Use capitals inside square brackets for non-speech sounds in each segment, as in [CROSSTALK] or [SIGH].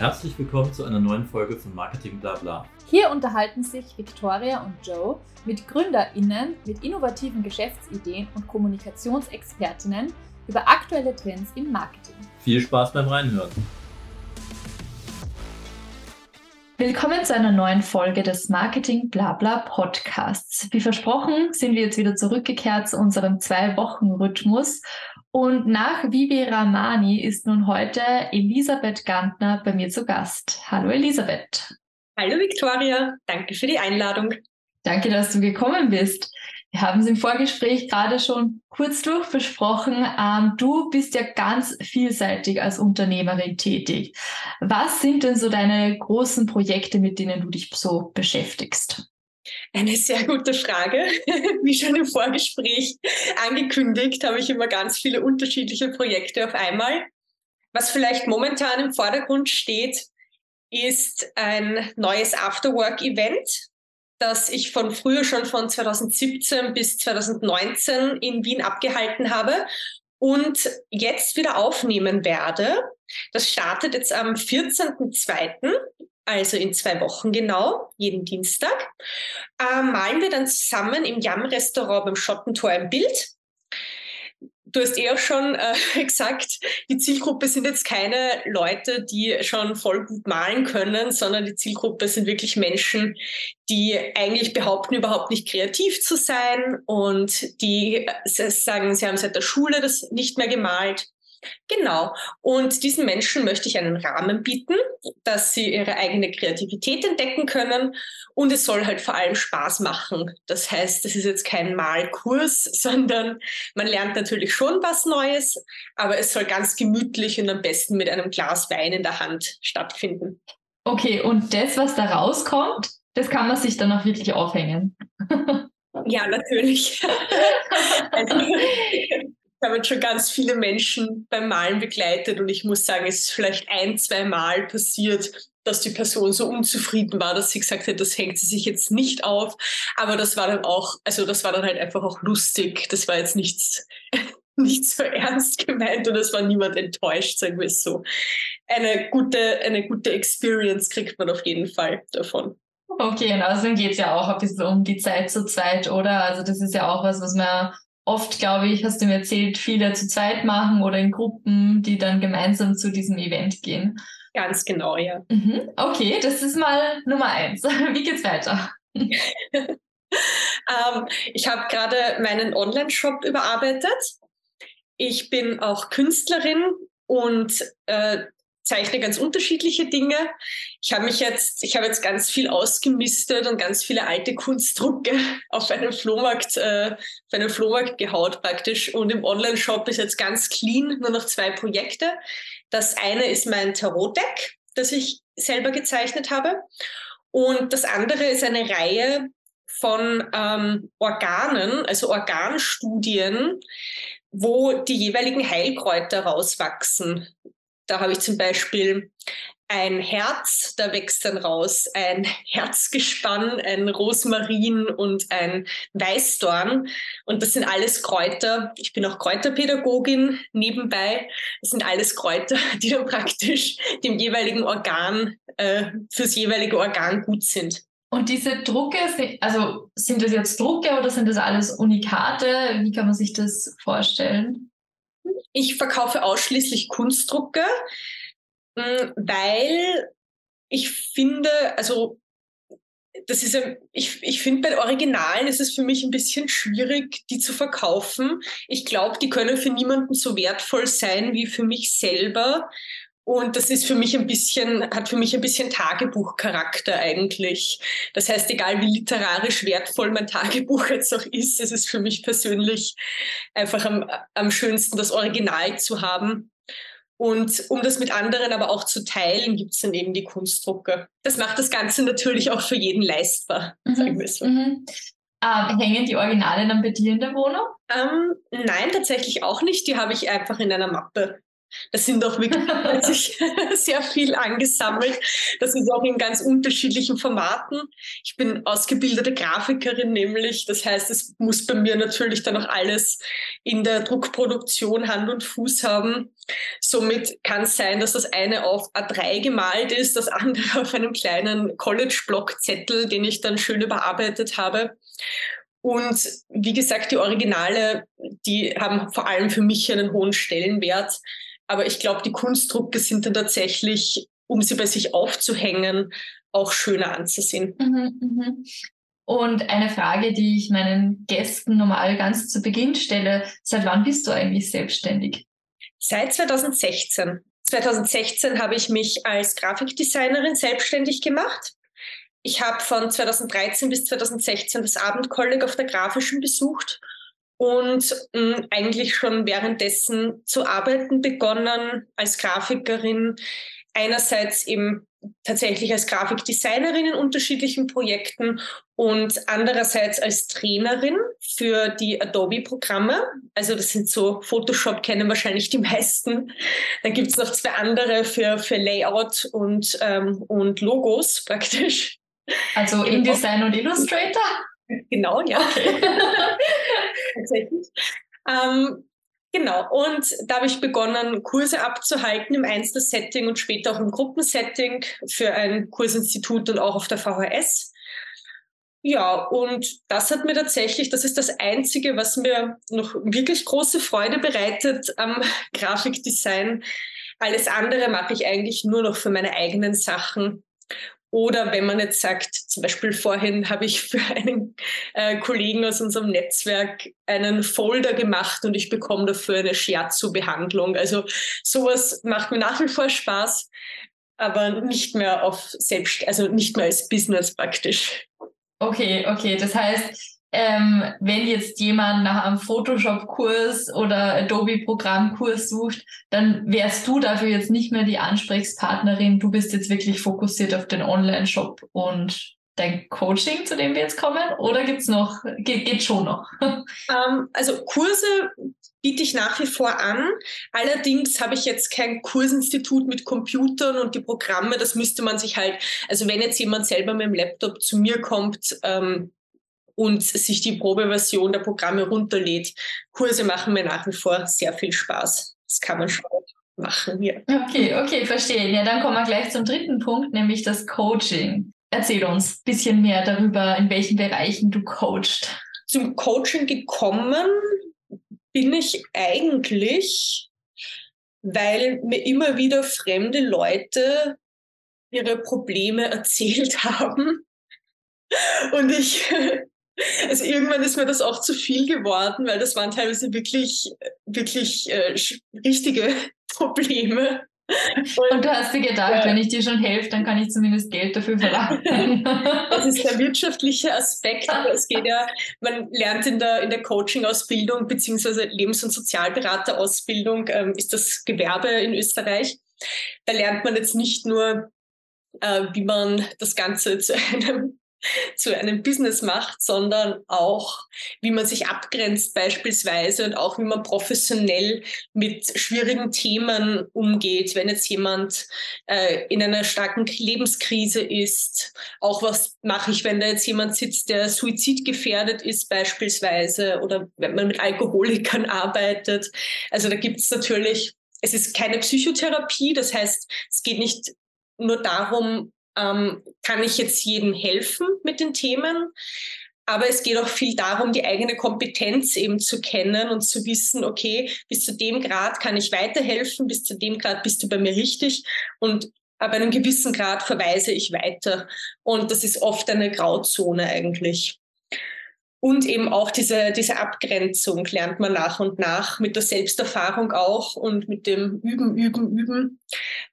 Herzlich willkommen zu einer neuen Folge von Marketing Blabla. Hier unterhalten sich Victoria und Joe mit GründerInnen mit innovativen Geschäftsideen und Kommunikationsexpertinnen über aktuelle Trends im Marketing. Viel Spaß beim Reinhören. Willkommen zu einer neuen Folge des Marketing Blabla Podcasts. Wie versprochen sind wir jetzt wieder zurückgekehrt zu unserem Zwei-Wochen-Rhythmus. Und nach Vivi Ramani ist nun heute Elisabeth Gantner bei mir zu Gast. Hallo Elisabeth. Hallo Victoria, danke für die Einladung. Danke, dass du gekommen bist. Wir haben es im Vorgespräch gerade schon kurz durchbesprochen. Ähm, du bist ja ganz vielseitig als Unternehmerin tätig. Was sind denn so deine großen Projekte, mit denen du dich so beschäftigst? Eine sehr gute Frage. [LAUGHS] Wie schon im Vorgespräch angekündigt, habe ich immer ganz viele unterschiedliche Projekte auf einmal. Was vielleicht momentan im Vordergrund steht, ist ein neues Afterwork-Event, das ich von früher schon von 2017 bis 2019 in Wien abgehalten habe und jetzt wieder aufnehmen werde. Das startet jetzt am 14.02., also in zwei Wochen genau, jeden Dienstag. Äh, malen wir dann zusammen im Jam-Restaurant beim Schottentor ein Bild du hast eh auch schon äh, [LAUGHS] gesagt, die Zielgruppe sind jetzt keine Leute, die schon voll gut malen können, sondern die Zielgruppe sind wirklich Menschen, die eigentlich behaupten, überhaupt nicht kreativ zu sein und die äh, sagen, sie haben seit der Schule das nicht mehr gemalt Genau. Und diesen Menschen möchte ich einen Rahmen bieten, dass sie ihre eigene Kreativität entdecken können. Und es soll halt vor allem Spaß machen. Das heißt, es ist jetzt kein Malkurs, [LAUGHS] sondern man lernt natürlich schon was Neues, aber es soll ganz gemütlich und am besten mit einem Glas Wein in der Hand stattfinden. Okay, und das, was da rauskommt, das kann man sich dann auch wirklich aufhängen. [LAUGHS] Ja, natürlich. [LAUGHS] also, ich habe jetzt schon ganz viele Menschen beim Malen begleitet und ich muss sagen, es ist vielleicht ein, zwei Mal passiert, dass die Person so unzufrieden war, dass sie gesagt hat, das hängt sie sich jetzt nicht auf. Aber das war dann auch, also das war dann halt einfach auch lustig. Das war jetzt nichts, [LAUGHS] nicht so ernst gemeint und es war niemand enttäuscht, sagen wir es so. Eine gute, eine gute Experience kriegt man auf jeden Fall davon. Okay, und außerdem geht es ja auch ein bisschen um die Zeit zur Zeit, oder? Also das ist ja auch was, was man oft, glaube ich, hast du mir erzählt, viele zu zweit machen oder in Gruppen, die dann gemeinsam zu diesem Event gehen. Ganz genau, ja. Mhm. Okay, das ist mal Nummer eins. [LAUGHS] Wie geht's weiter? [LAUGHS] ähm, ich habe gerade meinen Online-Shop überarbeitet. Ich bin auch Künstlerin und äh, zeichne ganz unterschiedliche Dinge. Ich habe mich jetzt, ich habe jetzt ganz viel ausgemistet und ganz viele alte Kunstdrucke [LAUGHS] auf einen Flohmarkt, äh, auf einen Flohmarkt gehaut praktisch. Und im Online-Shop ist jetzt ganz clean, nur noch zwei Projekte. Das eine ist mein Tarot-Deck, das ich selber gezeichnet habe. Und das andere ist eine Reihe von ähm, Organen, also Organstudien, wo die jeweiligen Heilkräuter rauswachsen. Da habe ich zum Beispiel ein Herz, da wächst dann raus ein Herzgespann, ein Rosmarin und ein Weißdorn. Und das sind alles Kräuter. Ich bin auch Kräuterpädagogin nebenbei. Das sind alles Kräuter, die dann praktisch dem jeweiligen Organ, äh, fürs jeweilige Organ gut sind. Und diese Drucke, also sind das jetzt Drucke oder sind das alles Unikate? Wie kann man sich das vorstellen? Ich verkaufe ausschließlich Kunstdrucke, hm, weil ich finde, also das ist ich, ich finde bei Originalen ist es für mich ein bisschen schwierig, die zu verkaufen. Ich glaube, die können für niemanden so wertvoll sein wie für mich selber. Und das ist für mich ein bisschen, hat für mich ein bisschen Tagebuchcharakter eigentlich. Das heißt, egal wie literarisch wertvoll mein Tagebuch jetzt auch ist, es ist für mich persönlich einfach am, am schönsten, das Original zu haben. Und um das mit anderen aber auch zu teilen, gibt es dann eben die Kunstdrucke. Das macht das Ganze natürlich auch für jeden leistbar, mhm. sagen wir so. Mhm. Ähm, hängen die Originale dann bei dir in der Wohnung? Ähm, nein, tatsächlich auch nicht. Die habe ich einfach in einer Mappe Das sind auch wirklich [LAUGHS] sehr viel angesammelt. Das ist auch in ganz unterschiedlichen Formaten. Ich bin ausgebildete Grafikerin nämlich. Das heißt, es muss bei mir natürlich dann auch alles in der Druckproduktion Hand und Fuß haben. Somit kann es sein, dass das eine auf A3 gemalt ist, das andere [LAUGHS] auf einem kleinen College-Block-Zettel, den ich dann schön überarbeitet habe. Und wie gesagt, die Originale, die haben vor allem für mich einen hohen Stellenwert. Aber ich glaube, die Kunstdrucke sind dann tatsächlich, um sie bei sich aufzuhängen, auch schöner anzusehen. Mhm, mhm. Und eine Frage, die ich meinen Gästen normal ganz zu Beginn stelle, seit wann bist du eigentlich selbstständig? Seit 2016. 2016 habe ich mich als Grafikdesignerin selbstständig gemacht. Ich habe von 2013 bis 2016 das Abendkolleg auf der Grafischen besucht und mh, hm, eigentlich schon währenddessen zu arbeiten begonnen als Grafikerin. Einerseits eben tatsächlich als Grafikdesignerin in unterschiedlichen Projekten und andererseits als Trainerin für die Adobe-Programme. Also das sind so, Photoshop kennen wahrscheinlich die meisten. Dann gibt es noch zwei andere für, für Layout und, ähm, und Logos praktisch. Also InDesign und Illustrator? Genau, ja. Okay. [LAUGHS] Tatsächlich. Ähm, genau, und da habe ich begonnen, Kurse abzuhalten im Einzelsetting und später auch im Gruppensetting für ein Kursinstitut und auch auf der VHS. Ja, und das hat mir tatsächlich, das ist das Einzige, was mir noch wirklich große Freude bereitet am [LAUGHS] Grafikdesign. Alles andere mache ich eigentlich nur noch für meine eigenen Sachen. Oder wenn man jetzt sagt, zum Beispiel vorhin habe ich für einen äh, Kollegen aus unserem Netzwerk einen Folder gemacht und ich bekomme dafür eine Shiatsu-Behandlung. Also sowas macht mir nach wie vor Spaß, aber nicht mehr auf selbst, also nicht mehr als Business praktisch. Okay, okay. Das heißt, ähm, wenn jetzt jemand nach einem Photoshop-Kurs oder Adobe-Programm-Kurs sucht, dann wärst du dafür jetzt nicht mehr die Ansprechpartnerin. Du bist jetzt wirklich fokussiert auf den Online-Shop und dein Coaching, zu dem wir jetzt kommen? Oder gibt's noch, geht, geht schon noch? [LAUGHS] Ähm, also Kurse biete ich nach wie vor an. Allerdings habe ich jetzt kein Kursinstitut mit Computern und die Programme. Das müsste man sich halt, also wenn jetzt jemand selber mit dem Laptop zu mir kommt, ähm, und sich die Probeversion der Programme runterlädt. Kurse machen mir nach wie vor sehr viel Spaß. Das kann man schon machen hier. Okay, okay, verstehe. Ja, dann kommen wir gleich zum dritten Punkt, nämlich das Coaching. Erzähl uns ein bisschen mehr darüber, in welchen Bereichen du coachst. Zum Coaching gekommen bin ich eigentlich, weil mir immer wieder fremde Leute ihre Probleme [LAUGHS] erzählt haben und ich also irgendwann ist mir das auch zu viel geworden, weil das waren teilweise wirklich, wirklich äh, richtige [LAUGHS] Probleme. Und, und, du hast dir gedacht, ja. wenn ich dir schon helfe, dann kann ich zumindest Geld dafür verlangen. [LAUGHS] Das ist der wirtschaftliche Aspekt. es geht ja, man lernt in der, in der Coaching-Ausbildung beziehungsweise Lebens- und Sozialberaterausbildung ähm, ist das Gewerbe in Österreich. Da lernt man jetzt nicht nur, äh, wie man das Ganze zu einem zu einem Business macht, sondern auch, wie man sich abgrenzt beispielsweise und auch, wie man professionell mit schwierigen Themen umgeht, wenn jetzt jemand äh, in einer starken Lebenskrise ist. Auch was mache ich, wenn da jetzt jemand sitzt, der suizidgefährdet ist beispielsweise oder wenn man mit Alkoholikern arbeitet. Also da gibt es natürlich, es ist keine Psychotherapie, das heißt, es geht nicht nur darum, ähm, kann ich jetzt jedem helfen mit den Themen. Aber es geht auch viel darum, die eigene Kompetenz eben zu kennen und zu wissen, okay, bis zu dem Grad kann ich weiterhelfen, bis zu dem Grad bist du bei mir richtig und ab einem gewissen Grad verweise ich weiter. Und das ist oft eine Grauzone eigentlich. Und eben auch diese, diese Abgrenzung lernt man nach und nach mit der Selbsterfahrung auch und mit dem Üben, Üben, Üben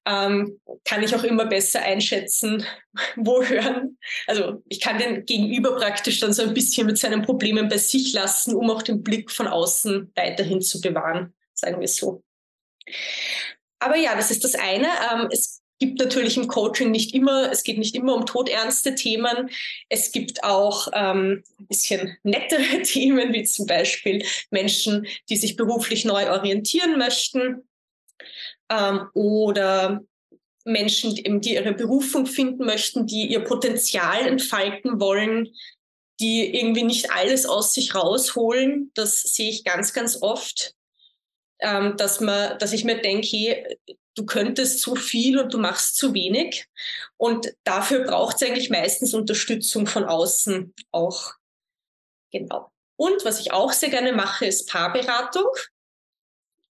ähm, kann ich auch immer besser einschätzen, [LAUGHS] wo hören. Also ich kann den Gegenüber praktisch dann so ein bisschen mit seinen Problemen bei sich lassen, um auch den Blick von außen weiterhin zu bewahren, sagen wir so. Aber ja, das ist das eine. Ähm, es gibt natürlich im Coaching nicht immer, es geht nicht immer um todernste Themen. Es gibt auch ähm, ein bisschen nettere [LAUGHS] Themen, wie zum Beispiel Menschen, die sich beruflich neu orientieren möchten ähm, oder Menschen, die ihre Berufung finden möchten, die ihr Potenzial entfalten wollen, die irgendwie nicht alles aus sich rausholen. Das sehe ich ganz, ganz oft, ähm, dass, man, dass ich mir denke, du könntest zu viel und du machst zu wenig. Und dafür braucht es eigentlich meistens Unterstützung von außen auch. Genau. Und was ich auch sehr gerne mache, ist Paarberatung.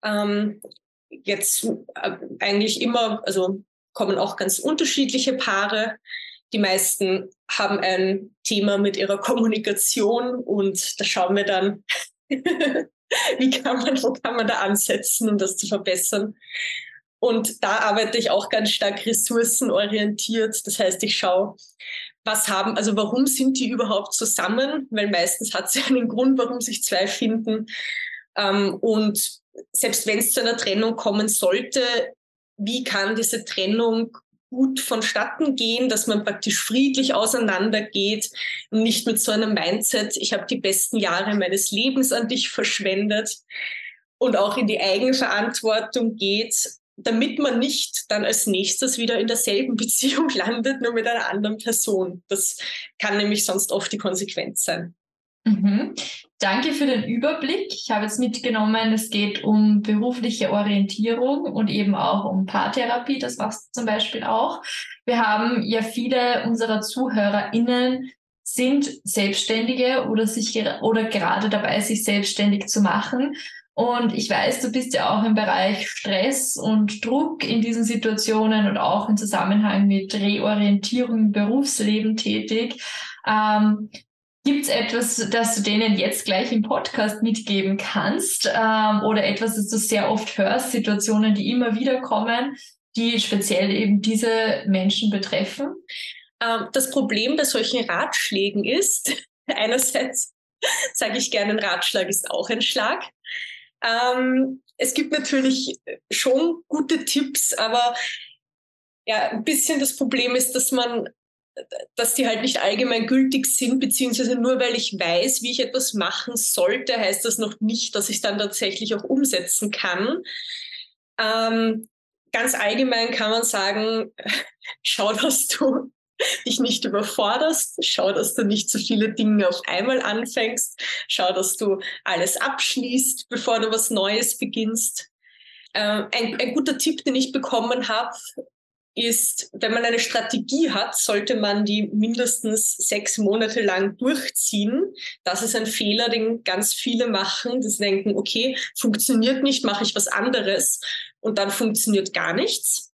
Ähm, jetzt äh, eigentlich immer, also kommen auch ganz unterschiedliche Paare. Die meisten haben ein Thema mit ihrer Kommunikation und da schauen wir dann, [LAUGHS] wie kann man, wo kann man da ansetzen, um das zu verbessern. Und da arbeite ich auch ganz stark ressourcenorientiert. Das heißt, ich schaue, was haben, also warum sind die überhaupt zusammen? Weil meistens hat es ja einen Grund, warum sich zwei finden. Ähm, und selbst wenn es zu einer Trennung kommen sollte, wie kann diese Trennung gut vonstatten gehen, dass man praktisch friedlich auseinandergeht und nicht mit so einem Mindset, ich habe die besten Jahre meines Lebens an dich verschwendet und auch in die Eigenverantwortung geht, damit man nicht dann als nächstes wieder in derselben [LAUGHS] Beziehung landet, nur mit einer anderen Person. Das kann nämlich sonst oft die Konsequenz sein. Mhm. Danke für den Überblick. Ich habe jetzt mitgenommen, es geht um berufliche Orientierung und eben auch um Paartherapie. Das machst du zum Beispiel auch. Wir haben ja viele unserer ZuhörerInnen sind Selbstständige oder sich oder gerade dabei, sich selbstständig zu machen. Und ich weiß, du bist ja auch im Bereich Stress und Druck in diesen Situationen und auch im Zusammenhang mit Reorientierung im Berufsleben tätig. Ähm, Gibt es etwas, das du denen jetzt gleich im Podcast mitgeben kannst ähm, oder etwas, das du sehr oft hörst, Situationen, die immer wieder kommen, die speziell eben diese Menschen betreffen? Ähm, das Problem bei solchen Ratschlägen ist, [LAUGHS] einerseits sage ich gerne, ein Ratschlag ist auch ein Schlag. Ähm, es gibt natürlich schon gute Tipps, aber ja, ein bisschen das Problem ist, dass man dass die halt nicht allgemein gültig sind, beziehungsweise nur weil ich weiß, wie ich etwas machen sollte, heißt das noch nicht, dass ich es dann tatsächlich auch umsetzen kann. Ähm, ganz allgemein kann man sagen, [LAUGHS] schau, dass du dich nicht überforderst, schau, dass du nicht zu viele Dinge auf einmal anfängst, schau, dass du alles abschließt, bevor du was Neues beginnst. Ähm, ein, ein guter Tipp, den ich bekommen habe, ist, wenn man eine Strategie hat, sollte man die mindestens sechs Monate lang durchziehen. Das ist ein Fehler, den ganz viele machen. Die denken, okay, funktioniert nicht, mache ich was anderes und dann funktioniert gar nichts.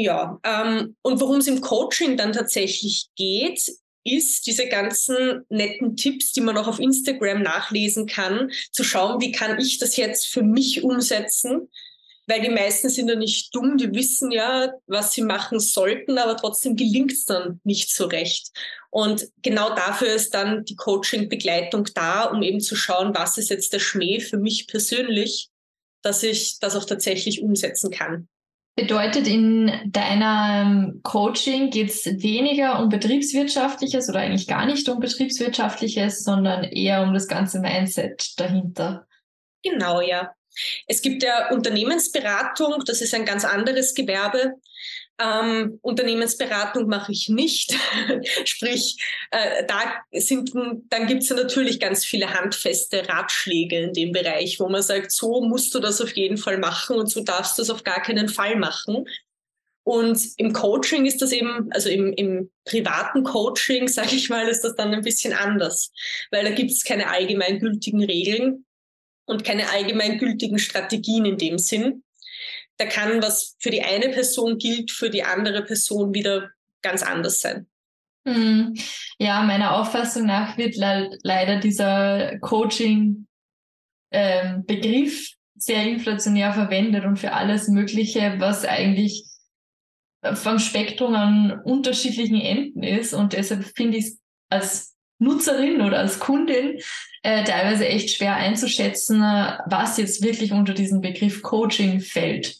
Ja, ähm, und worum es im Coaching dann tatsächlich geht, ist, diese ganzen netten Tipps, die man auch auf Instagram nachlesen kann, zu schauen, wie kann ich das jetzt für mich umsetzen, weil die meisten sind ja nicht dumm, die wissen ja, was sie machen sollten, aber trotzdem gelingt es dann nicht so recht. Und genau dafür ist dann die Coaching-Begleitung da, um eben zu schauen, was ist jetzt der Schmäh für mich persönlich, dass ich das auch tatsächlich umsetzen kann. Bedeutet, in deinem Coaching geht es weniger um betriebswirtschaftliches oder eigentlich gar nicht um betriebswirtschaftliches, sondern eher um das ganze Mindset dahinter. Genau, ja. Es gibt ja Unternehmensberatung, das ist ein ganz anderes Gewerbe. Ähm, Unternehmensberatung mache ich nicht. [LAUGHS] Sprich, äh, da sind, dann gibt es ja natürlich ganz viele handfeste Ratschläge in dem Bereich, wo man sagt, so musst du das auf jeden Fall machen und so darfst du das auf gar keinen Fall machen. Und im Coaching ist das eben, also im, im privaten Coaching, [LAUGHS] sage ich mal, ist das dann ein bisschen anders, weil da gibt es keine allgemeingültigen Regeln, und keine allgemeingültigen Strategien in dem Sinn. Da kann, was für die eine Person gilt, für die andere Person wieder ganz anders sein. Hm. Ja, meiner Auffassung nach wird le leider dieser Coaching-Begriff ähm, sehr inflationär verwendet und für alles Mögliche, was eigentlich vom Spektrum an unterschiedlichen Enden ist. Und deshalb finde ich es als Nutzerin oder als Kundin äh, teilweise echt schwer einzuschätzen, was jetzt wirklich unter diesen Begriff Coaching fällt.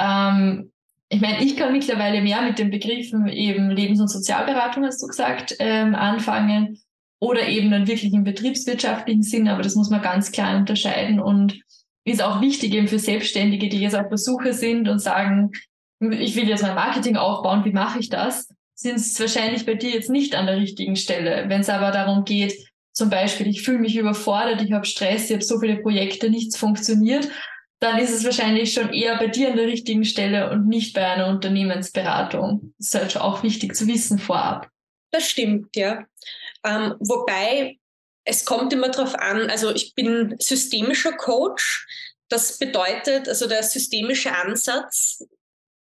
Ähm, ich meine, ich kann mittlerweile mehr mit den Begriffen eben Lebens- und Sozialberatung, hast du gesagt, ähm, anfangen oder eben dann wirklich im betriebswirtschaftlichen Sinn, aber das muss man ganz klar unterscheiden und ist auch wichtig eben für Selbstständige, die jetzt auf Besuche sind und sagen, ich will jetzt mein Marketing aufbauen, wie mache ich das? Sind es wahrscheinlich bei dir jetzt nicht an der richtigen Stelle. Wenn es aber darum geht, zum Beispiel, ich fühle mich überfordert, ich habe Stress, ich habe so viele Projekte, nichts funktioniert, dann ist es wahrscheinlich schon eher bei dir an der richtigen Stelle und nicht bei einer Unternehmensberatung. Das ist halt auch wichtig zu wissen vorab. Das stimmt, ja. Ähm, wobei es kommt immer darauf an, also ich bin systemischer Coach. Das bedeutet, also der systemische Ansatz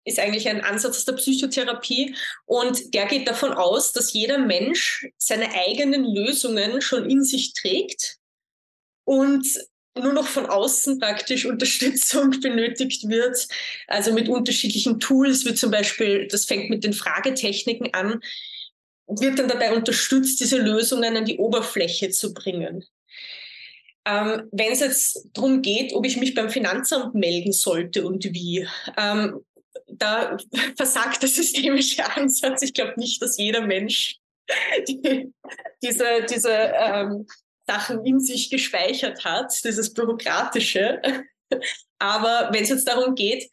ist eigentlich ein Ansatz der Psychotherapie und der geht davon aus, dass jeder Mensch seine eigenen Lösungen schon in sich trägt und nur noch von außen praktisch Unterstützung [LAUGHS] benötigt wird, also mit unterschiedlichen Tools, wie zum Beispiel, das fängt mit den Fragetechniken an, wird dann dabei unterstützt, diese Lösungen an die Oberfläche zu bringen. Ähm, Wenn es jetzt darum geht, ob ich mich beim Finanzamt melden sollte und wie, ähm, da [LAUGHS] versagt der systemische Ansatz. Ich glaube nicht, dass jeder Mensch [LAUGHS] die, diese, diese ähm, Sachen in sich gespeichert hat, dieses Bürokratische. [LAUGHS] Aber wenn es jetzt darum geht,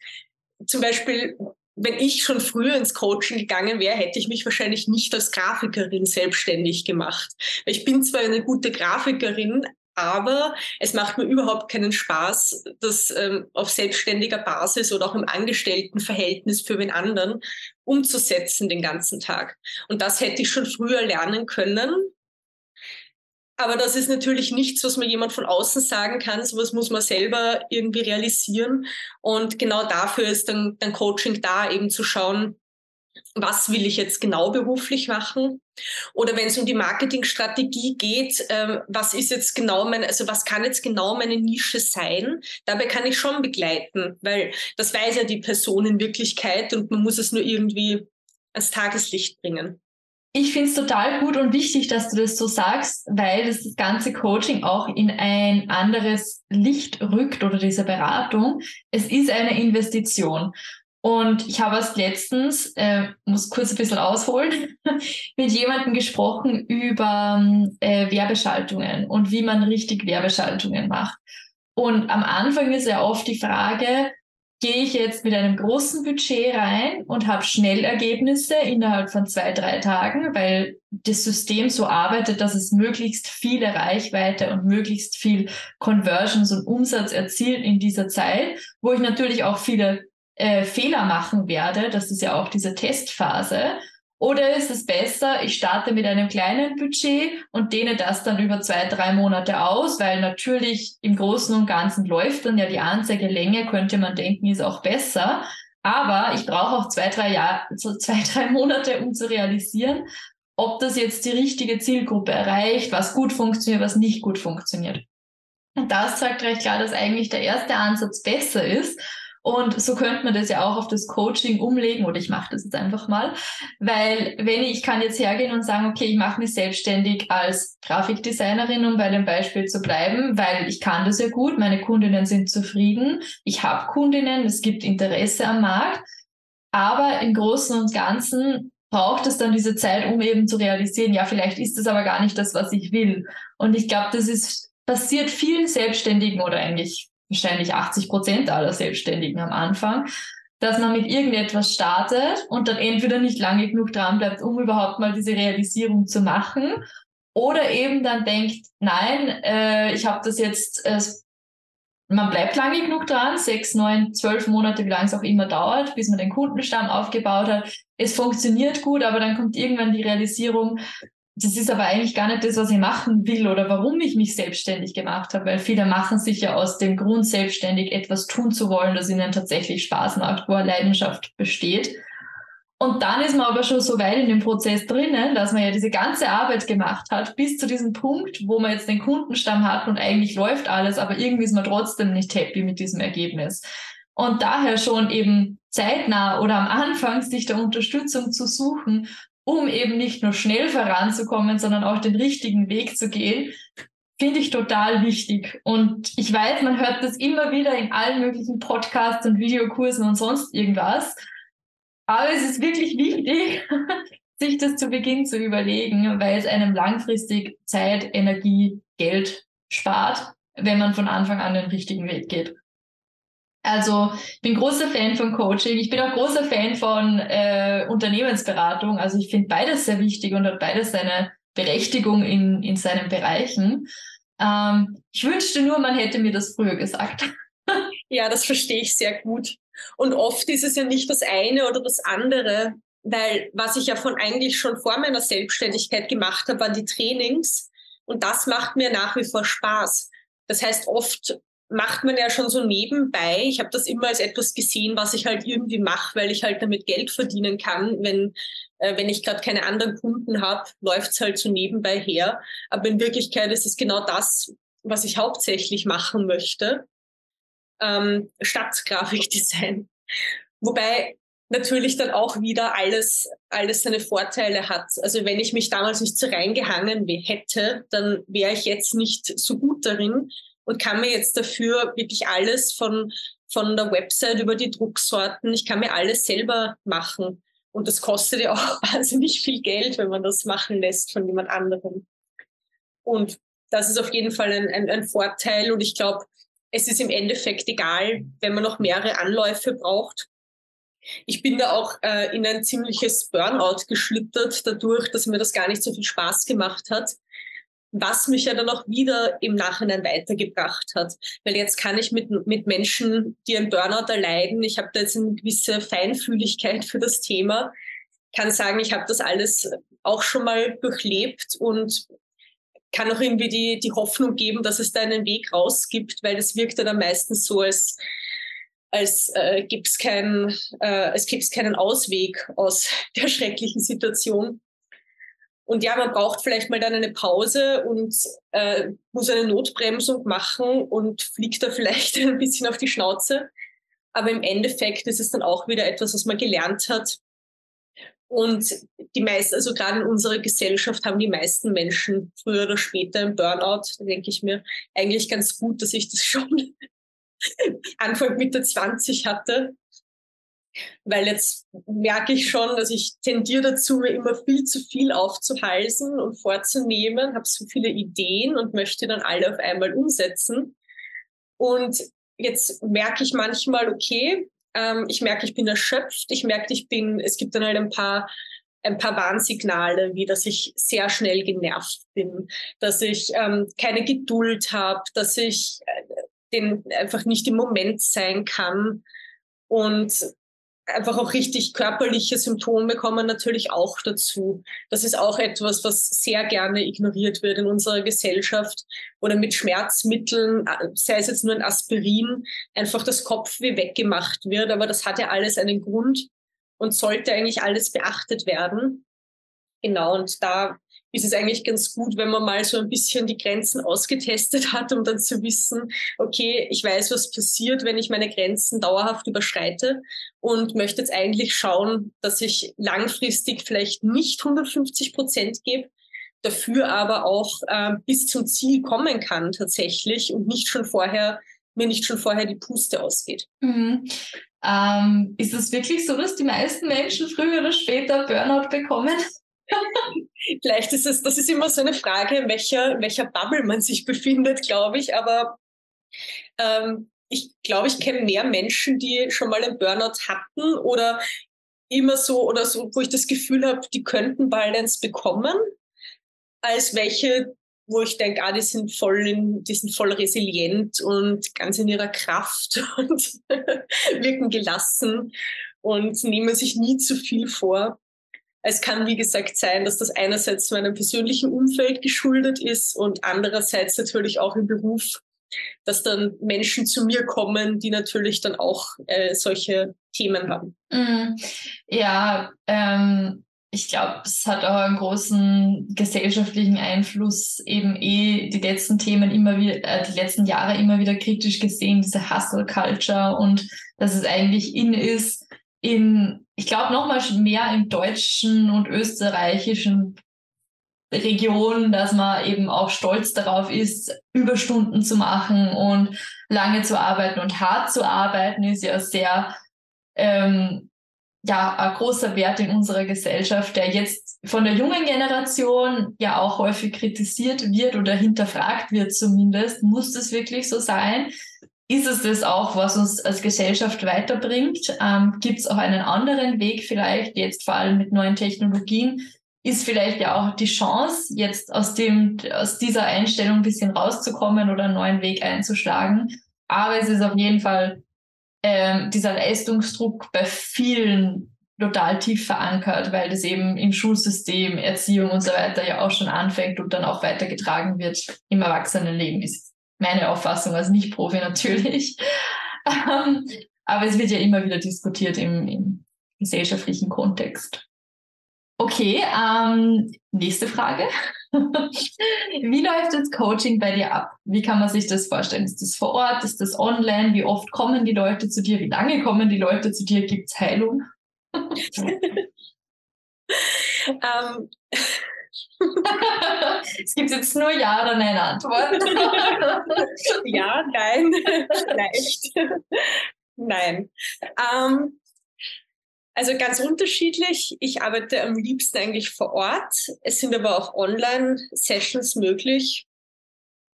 zum Beispiel, wenn ich schon früher ins Coaching gegangen wäre, hätte ich mich wahrscheinlich nicht als Grafikerin selbstständig gemacht. Ich bin zwar eine gute Grafikerin, aber es macht mir überhaupt keinen Spaß, das ähm, auf selbstständiger Basis oder auch im Angestelltenverhältnis für den anderen umzusetzen den ganzen Tag. Und das hätte ich schon früher lernen können. Aber das ist natürlich nichts, was mir jemand von außen sagen kann. Sowas muss man selber irgendwie realisieren. Und genau dafür ist dann, dann Coaching da, eben zu schauen, was will ich jetzt genau beruflich machen? Oder wenn es um die Marketingstrategie geht, ähm, was ist jetzt genau mein, also was kann jetzt genau meine Nische sein? Dabei kann ich schon begleiten, weil das weiß ja die Person in Wirklichkeit und man muss es nur irgendwie ans Tageslicht bringen. Ich finde es total gut und wichtig, dass du das so sagst, weil das, ganze Coaching auch in ein anderes Licht rückt oder diese Beratung. Es ist eine Investition. Und ich habe erst letztens, äh, muss kurz ein bisschen ausholen, [LAUGHS] mit jemandem gesprochen über äh, Werbeschaltungen und wie man richtig Werbeschaltungen macht. Und am Anfang ist ja oft die Frage, gehe ich jetzt mit einem großen Budget rein und habe Schnellergebnisse innerhalb von zwei, drei Tagen, weil das System so arbeitet, dass es möglichst viele Reichweite und möglichst viel Conversions und Umsatz erzielt in dieser Zeit, wo ich natürlich auch viele äh, Fehler machen werde. Das ist ja auch diese Testphase. Oder ist es besser, ich starte mit einem kleinen Budget und dehne das dann über zwei, drei Monate aus, weil natürlich im Großen und Ganzen läuft dann ja die Anzeigelänge, könnte man denken, ist auch besser. Aber ich brauche auch zwei, drei Jahre, so zwei, [LAUGHS] drei Monate, um zu realisieren, ob das jetzt die richtige Zielgruppe erreicht, was gut funktioniert, was nicht gut funktioniert. Und das zeigt recht klar, dass eigentlich der erste Ansatz besser ist und so könnte man das ja auch auf das Coaching umlegen oder ich mache das jetzt einfach mal, weil wenn ich, ich kann jetzt hergehen und sagen, okay, ich mache mich selbstständig als Grafikdesignerin, um bei dem Beispiel zu bleiben, weil ich kann das ja gut, meine Kundinnen sind zufrieden, ich habe Kundinnen, es gibt Interesse am Markt, aber im Großen und Ganzen braucht es dann diese Zeit, um eben zu realisieren, ja, vielleicht ist das aber gar nicht das, was ich will. Und ich glaube, das ist passiert vielen Selbstständigen oder eigentlich wahrscheinlich 80 Prozent aller Selbstständigen am Anfang, dass man mit irgendetwas startet und dann entweder nicht lange genug dran bleibt, um überhaupt mal diese Realisierung zu machen, oder eben dann denkt, nein, äh, ich habe das jetzt, äh, man bleibt lange genug dran, sechs, neun, zwölf Monate, wie lange es auch immer dauert, bis man den Kundenstamm aufgebaut hat. Es funktioniert gut, aber dann kommt irgendwann die Realisierung, das ist aber eigentlich gar nicht das, was ich machen will oder warum ich mich selbstständig gemacht habe, weil viele machen sich ja aus dem Grund selbstständig etwas tun zu wollen, das ihnen tatsächlich Spaß macht, wo eine Leidenschaft besteht. Und dann ist man aber schon so weit in dem Prozess drinnen, dass man ja diese ganze Arbeit gemacht hat, bis zu diesem Punkt, wo man jetzt den Kundenstamm hat und eigentlich läuft alles, aber irgendwie ist man trotzdem nicht happy mit diesem Ergebnis. Und daher schon eben zeitnah oder am Anfang sich der Unterstützung zu suchen um eben nicht nur schnell voranzukommen, sondern auch den richtigen Weg zu gehen, finde ich total wichtig. Und ich weiß, man hört das immer wieder in allen möglichen Podcasts und Videokursen und sonst irgendwas. Aber es ist wirklich wichtig, [LAUGHS] sich das zu Beginn zu überlegen, weil es einem langfristig Zeit, Energie, Geld spart, wenn man von Anfang an den richtigen Weg geht. Also ich bin großer Fan von Coaching. Ich bin auch großer Fan von äh, Unternehmensberatung. Also ich finde beides sehr wichtig und hat beides seine Berechtigung in, in seinen Bereichen. Ähm, ich wünschte nur, man hätte mir das früher gesagt. [LAUGHS] Ja, das verstehe ich sehr gut. Und oft ist es ja nicht das eine oder das andere, weil was ich ja von eigentlich schon vor meiner Selbstständigkeit gemacht habe, waren die Trainings. Und das macht mir nach wie vor Spaß. Das heißt, oft macht man ja schon so nebenbei. Ich habe das immer als etwas gesehen, was ich halt irgendwie mache, weil ich halt damit Geld verdienen kann. Wenn, äh, wenn ich gerade keine anderen Kunden habe, läuft's halt so nebenbei her. Aber in Wirklichkeit ist es genau das, was ich hauptsächlich machen möchte. Ähm, Stadtgrafikdesign. Wobei natürlich dann auch wieder alles, alles seine Vorteile hat. Also wenn ich mich damals nicht so reingehangen hätte, dann wäre ich jetzt nicht so gut darin und kann mir jetzt dafür wirklich alles von, von der Website über die Drucksorten, ich kann mir alles selber machen. Und das kostet ja auch [LAUGHS] wahnsinnig viel Geld, wenn man das machen lässt von jemand anderem. Und das ist auf jeden Fall ein, ein, ein Vorteil. Und ich glaube, es ist im Endeffekt egal, wenn man noch mehrere Anläufe braucht. Ich bin da auch äh, in ein ziemliches Burnout geschlittert, dadurch, dass mir das gar nicht so viel Spaß gemacht hat was mich ja dann auch wieder im Nachhinein weitergebracht hat. Weil jetzt kann ich mit, mit Menschen, die einen Burnout erleiden, ich habe da jetzt eine gewisse Feinfühligkeit für das Thema, kann sagen, ich habe das alles auch schon mal durchlebt und kann auch irgendwie die, die Hoffnung geben, dass es da einen Weg raus gibt, weil es wirkt dann meistens so, als, als äh, gibt es kein, äh, gibt keinen Ausweg aus [LAUGHS] der schrecklichen Situation. Und ja, man braucht vielleicht mal dann eine Pause und äh, muss eine Notbremsung machen und fliegt da [LAUGHS] vielleicht ein bisschen auf die Schnauze. Aber im Endeffekt ist es dann auch wieder etwas, was man gelernt hat. Und die meisten, also gerade in unserer Gesellschaft haben die meisten Menschen früher oder später einen Burnout. Da denke ich mir eigentlich ganz gut, dass ich das schon [LAUGHS] Anfang Mitte 20 hatte weil jetzt merke ich schon, dass ich tendiere dazu, mir immer viel zu viel aufzuhalsen und vorzunehmen, habe so viele Ideen und möchte dann alle auf einmal umsetzen. Und jetzt merke ich manchmal, okay, ähm, ich merke, ich bin erschöpft, ich merke, ich bin, es gibt dann halt ein paar ein paar Warnsignale, wie dass ich sehr schnell genervt bin, dass ich ähm, keine Geduld habe, dass ich äh, den einfach nicht im Moment sein kann. Und einfach auch richtig körperliche Symptome kommen natürlich auch dazu. Das ist auch etwas, was sehr gerne ignoriert wird in unserer Gesellschaft oder mit Schmerzmitteln, sei es jetzt nur ein Aspirin, einfach das Kopfweh weggemacht wird. Aber das hat ja alles einen Grund und sollte eigentlich alles beachtet werden. Genau, und da ist es eigentlich ganz gut, wenn man mal so ein bisschen die Grenzen ausgetestet hat, um dann zu wissen, okay, ich weiß, was passiert, wenn ich meine Grenzen dauerhaft überschreite und möchte jetzt eigentlich schauen, dass ich langfristig vielleicht nicht 150 Prozent gebe, dafür aber auch äh, bis zum Ziel kommen kann tatsächlich und nicht schon vorher mir nicht schon vorher die Puste ausgeht. Mhm. Ähm, ist es wirklich so, dass die meisten Menschen früher oder später Burnout bekommen? Vielleicht ist es, das ist immer so eine Frage, in welcher, in welcher Bubble man sich befindet, glaube ich. Aber ähm, ich glaube, ich kenne mehr Menschen, die schon mal einen Burnout hatten oder immer so oder so, wo ich das Gefühl habe, die könnten Balance bekommen, als welche, wo ich denke, ah, die sind voll in, die sind voll resilient und ganz in ihrer Kraft [LAUGHS] und [LAUGHS] wirken gelassen und nehmen sich nie zu viel vor. Es kann, wie gesagt, sein, dass das einerseits meinem persönlichen Umfeld geschuldet ist und andererseits natürlich auch im Beruf, dass dann Menschen zu mir kommen, die natürlich dann auch äh, solche Themen haben. Mhm. Ja, ähm, ich glaube, es hat auch einen großen gesellschaftlichen Einfluss, eben eh die letzten Themen immer wieder, äh, die letzten Jahre immer wieder kritisch gesehen, diese Hustle Culture und dass es eigentlich in ist, in, ich glaube, nochmal mehr im deutschen und österreichischen Region, dass man eben auch stolz darauf ist, Überstunden zu machen und lange zu arbeiten und hart zu arbeiten, ist ja sehr ähm, ja ein großer Wert in unserer Gesellschaft, der jetzt von der jungen Generation ja auch häufig kritisiert wird oder hinterfragt wird zumindest. Muss das wirklich so sein? Ist es das auch, was uns als Gesellschaft weiterbringt? Ähm, Gibt es auch einen anderen Weg vielleicht, jetzt vor allem mit neuen Technologien? Ist vielleicht ja auch die Chance, jetzt aus, dem, aus dieser Einstellung ein bisschen rauszukommen oder einen neuen Weg einzuschlagen. Aber es ist auf jeden Fall ähm, dieser Leistungsdruck bei vielen total tief verankert, weil das eben im Schulsystem, Erziehung und so weiter ja auch schon anfängt und dann auch weitergetragen wird im Erwachsenenleben, ist meine Auffassung als Nicht-Profi natürlich. [LAUGHS] Ähm, aber es wird ja immer wieder diskutiert im, im gesellschaftlichen Kontext. Okay, ähm, nächste Frage. [LAUGHS] Wie läuft das Coaching bei dir ab? Wie kann man sich das vorstellen? Ist das vor Ort? Ist das online? Wie oft kommen die Leute zu dir? Wie lange kommen die Leute zu dir? Gibt es Heilung? [LAUGHS] ähm, es gibt jetzt nur Ja oder Nein Antwort. [LAUGHS] ja, nein, vielleicht. nein. Ähm, also ganz unterschiedlich. Ich arbeite am liebsten eigentlich vor Ort. Es sind aber auch Online-Sessions möglich.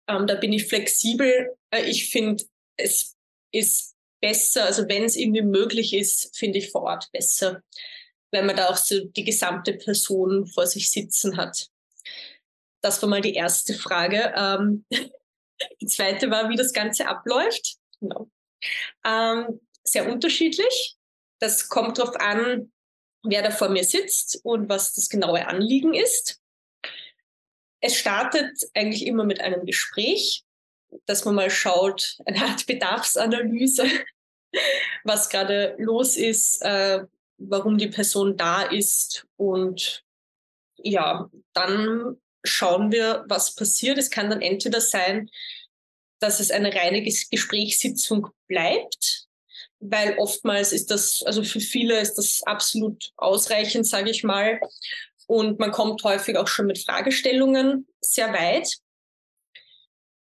Ähm, da bin ich flexibel. Äh, ich finde, es ist besser, also wenn es irgendwie möglich ist, finde ich vor Ort besser wenn man da auch so die gesamte Person vor sich sitzen hat. Das war mal die erste Frage. Ähm, [LAUGHS] die zweite war, wie das Ganze abläuft. Genau. Ähm, sehr unterschiedlich. Das kommt darauf an, wer da vor mir sitzt und was das genaue Anliegen ist. Es startet eigentlich immer mit einem Gespräch, dass man mal schaut, [LAUGHS] eine Art Bedarfsanalyse, [LAUGHS] was gerade los ist, äh, warum die Person da ist und ja, dann schauen wir, was passiert. Es kann dann entweder sein, dass es eine reine Gesprächssitzung bleibt, weil oftmals ist das, also für viele ist das absolut ausreichend, sage ich mal. Und man kommt häufig auch schon mit Fragestellungen sehr weit.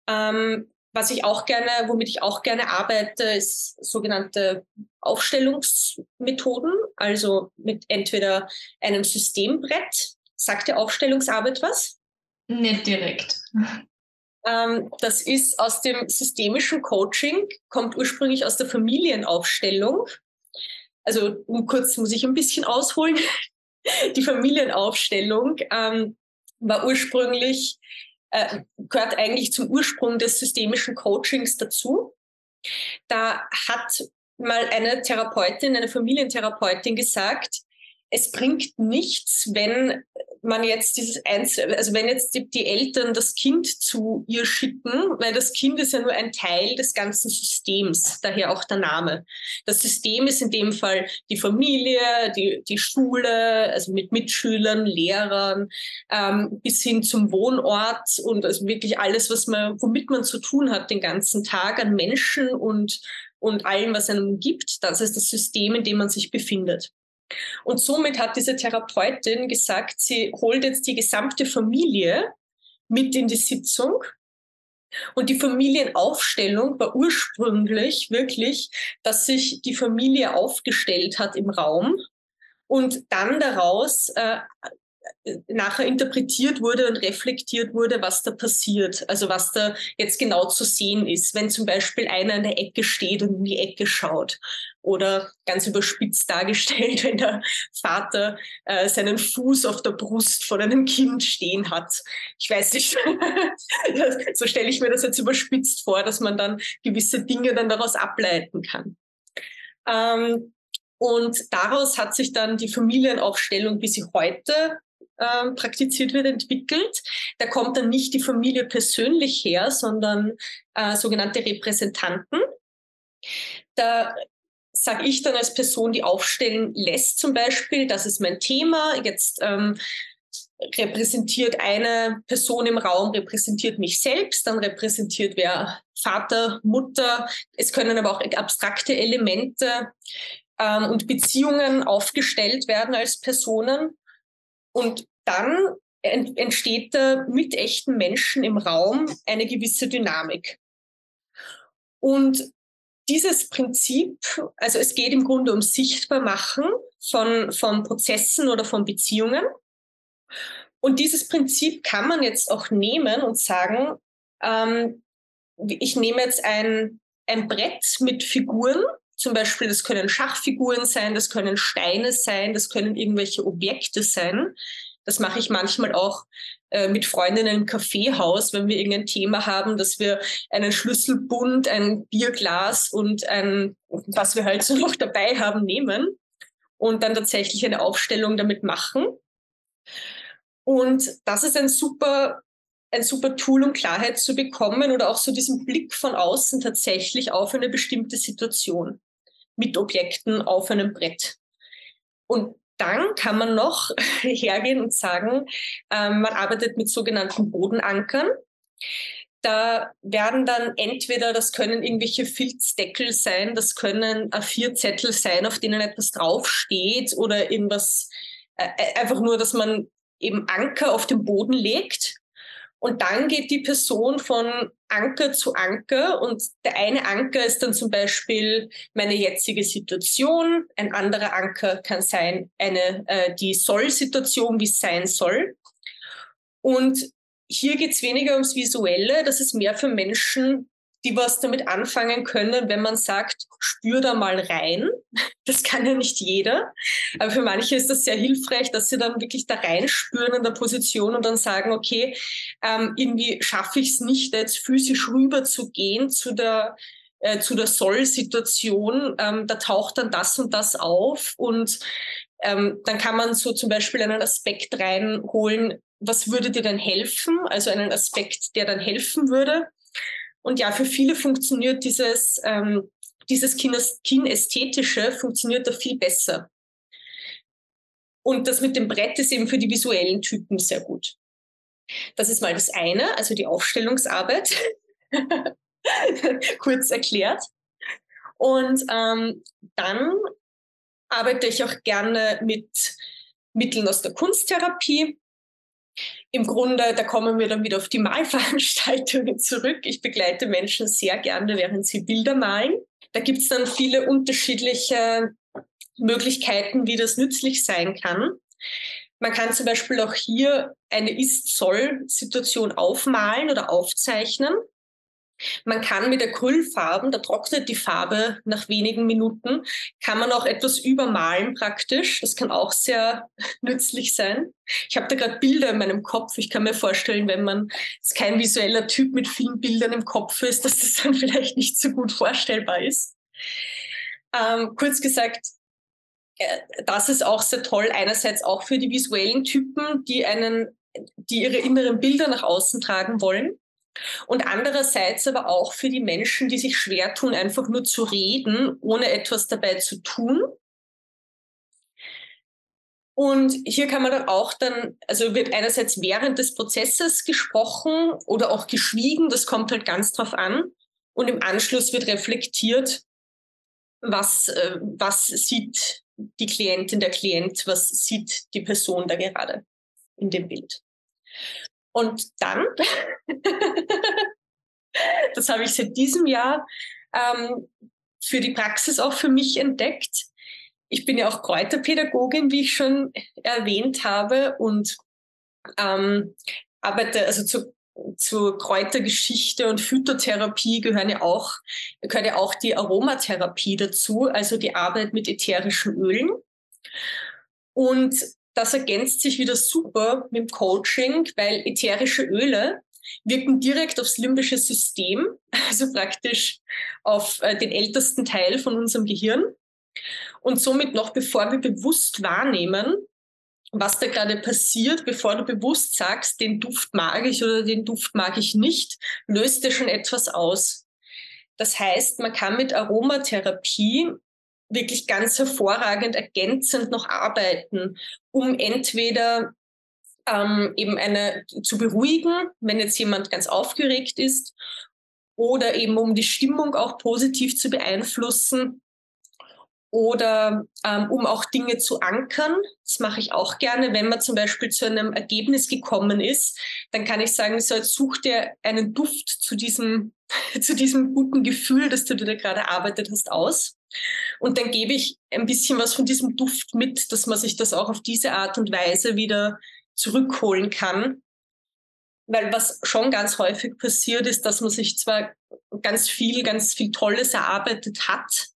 Ähm, was ich auch gerne, womit ich auch gerne arbeite, ist sogenannte Aufstellungsmethoden, also mit entweder einem Systembrett. Sagt der Aufstellungsarbeit was? Nicht direkt. Ähm, das ist aus dem systemischen Coaching, kommt ursprünglich aus der Familienaufstellung. Also um kurz muss ich ein bisschen ausholen. [LAUGHS] Die Familienaufstellung ähm, war ursprünglich äh, gehört eigentlich zum Ursprung des systemischen Coachings dazu. Da hat mal eine Therapeutin, eine Familientherapeutin gesagt, es bringt nichts, wenn man jetzt dieses Einzel also wenn jetzt die, die, Eltern das Kind zu ihr schicken, weil das Kind ist ja nur ein Teil des ganzen Systems, daher auch der Name. Das System ist in dem Fall die Familie, die, die Schule, also mit Mitschülern, Lehrern, ähm, bis hin zum Wohnort und also wirklich alles, was man, womit man zu tun hat den ganzen Tag an Menschen und, und allem, was einem gibt. Das ist das System, in dem man sich befindet. Und somit hat diese Therapeutin gesagt, sie holt jetzt die gesamte Familie mit in die Sitzung. Und die Familienaufstellung war ursprünglich wirklich, dass sich die Familie aufgestellt hat im Raum und dann daraus äh, nachher interpretiert wurde und reflektiert wurde, was da passiert, also was da jetzt genau zu sehen ist, wenn zum Beispiel einer in der Ecke steht und in die Ecke schaut oder ganz überspitzt dargestellt, [LAUGHS] wenn der Vater äh, seinen Fuß auf der Brust von einem Kind stehen hat. Ich weiß nicht, [LAUGHS] so stelle ich mir das jetzt überspitzt vor, dass man dann gewisse Dinge dann daraus ableiten kann. Ähm, und daraus hat sich dann die Familienaufstellung, wie sie heute ähm, praktiziert wird, entwickelt. Da kommt dann nicht die Familie persönlich her, sondern äh, sogenannte Repräsentanten. Da sage ich dann als Person, die aufstellen lässt zum Beispiel, das ist mein Thema, jetzt ähm, repräsentiert eine Person im Raum, repräsentiert mich selbst, dann repräsentiert wer Vater, Mutter. Es können aber auch abstrakte Elemente ähm, und Beziehungen aufgestellt werden als Personen. Und dann entsteht da mit echten Menschen im Raum eine gewisse Dynamik. Und dieses Prinzip, also es geht im Grunde um Sichtbarmachen von, von Prozessen oder von Beziehungen. Und dieses Prinzip kann man jetzt auch nehmen und sagen, ähm, ich nehme jetzt ein, ein Brett mit Figuren. Zum Beispiel, das können Schachfiguren sein, das können Steine sein, das können irgendwelche Objekte sein. Das mache ich manchmal auch äh, mit Freundinnen im Kaffeehaus, wenn wir irgendein Thema haben, dass wir einen Schlüsselbund, ein Bierglas und ein, was wir halt so [LAUGHS] noch dabei haben, nehmen und dann tatsächlich eine Aufstellung damit machen. Und das ist ein super, ein super Tool, um Klarheit zu bekommen oder auch so diesen Blick von außen tatsächlich auf eine bestimmte Situation mit Objekten auf einem Brett. Und dann kann man noch [LAUGHS] hergehen und sagen, ähm, man arbeitet mit sogenannten Bodenankern. Da werden dann entweder, das können irgendwelche Filzdeckel sein, das können A4-Zettel sein, auf denen etwas draufsteht oder irgendwas, äh, äh, einfach nur, dass man eben Anker auf den Boden legt und dann geht die Person von Anker zu Anker. Und der eine Anker ist dann zum Beispiel meine jetzige Situation, ein anderer Anker kann sein eine äh, die Soll-Situation, wie es sein soll. Und hier geht es weniger ums Visuelle, das ist mehr für Menschen, die was damit anfangen können, wenn man sagt, spür da mal rein. Das kann ja nicht jeder. Aber für manche ist das sehr hilfreich, dass sie dann wirklich da reinspüren in der Position und dann sagen, okay, ähm, irgendwie schaffe ich es nicht, jetzt physisch rüber zu gehen zu der äh, zu der Soll-Situation. Ähm, da taucht dann das und das auf und ähm, dann kann man so zum Beispiel einen Aspekt reinholen, was würde dir denn helfen? Also einen Aspekt, der dann helfen würde. Und ja, für viele funktioniert dieses, ähm, dieses Kinästhetische funktioniert da viel besser. Und das mit dem Brett ist eben für die visuellen Typen sehr gut. Das ist mal das eine, also die Aufstellungsarbeit, [LAUGHS] kurz erklärt. Und ähm, dann arbeite ich auch gerne mit Mitteln aus der Kunsttherapie im Grunde, da kommen wir dann wieder auf die Malveranstaltungen [LAUGHS] zurück. Ich begleite Menschen sehr gerne, während sie Bilder malen. Da gibt es dann viele unterschiedliche Möglichkeiten, wie das nützlich sein kann. Man kann zum Beispiel auch hier eine Ist-Soll-Situation aufmalen oder aufzeichnen. Man kann mit Acrylfarben, da trocknet die Farbe nach wenigen Minuten, kann man auch etwas übermalen praktisch. Das kann auch sehr [LAUGHS] nützlich sein. Ich habe da gerade Bilder in meinem Kopf. Ich kann mir vorstellen, wenn man kein visueller Typ mit vielen Bildern im Kopf ist, dass das dann [LAUGHS] vielleicht nicht so gut vorstellbar ist. Ähm, kurz gesagt, äh, das ist auch sehr toll. Einerseits auch für die visuellen Typen, die einen, die ihre inneren Bilder nach außen tragen wollen. Und andererseits aber auch für die Menschen, die sich schwer tun, einfach nur zu reden, ohne etwas dabei zu tun. Und hier kann man dann auch dann, also wird einerseits während des Prozesses gesprochen oder auch geschwiegen, das kommt halt ganz drauf an. Und im Anschluss wird reflektiert, was, äh, was sieht die Klientin, der Klient, was sieht die Person da gerade in dem Bild. Und dann, [LAUGHS] das habe ich seit diesem Jahr ähm, für die Praxis auch für mich entdeckt. Ich bin ja auch Kräuterpädagogin, wie ich schon erwähnt habe, und ähm, arbeite also zu, zur Kräutergeschichte und Phytotherapie gehören ja auch, gehört ja auch die Aromatherapie dazu, also die Arbeit mit ätherischen Ölen. Und das ergänzt sich wieder super mit dem Coaching, weil ätherische Öle wirken direkt aufs limbische System, also praktisch auf äh, den ältesten Teil von unserem Gehirn. Und somit noch bevor wir bewusst wahrnehmen, was da gerade passiert, bevor du bewusst sagst, den Duft mag ich oder den Duft mag ich nicht, löst er schon etwas aus. Das heißt, man kann mit Aromatherapie wirklich ganz hervorragend ergänzend noch arbeiten, um entweder ähm, eben eine zu beruhigen, wenn jetzt jemand ganz aufgeregt ist, oder eben um die Stimmung auch positiv zu beeinflussen oder ähm, um auch Dinge zu ankern. Das mache ich auch gerne. Wenn man zum Beispiel zu einem Ergebnis gekommen ist, dann kann ich sagen, so, jetzt such dir einen Duft zu diesem, [LAUGHS] zu diesem guten Gefühl, das du dir da gerade erarbeitet hast, aus. Und dann gebe ich ein bisschen was von diesem Duft mit, dass man sich das auch auf diese Art und Weise wieder zurückholen kann. weil was schon ganz häufig passiert ist, dass man sich zwar ganz viel, ganz viel Tolles erarbeitet hat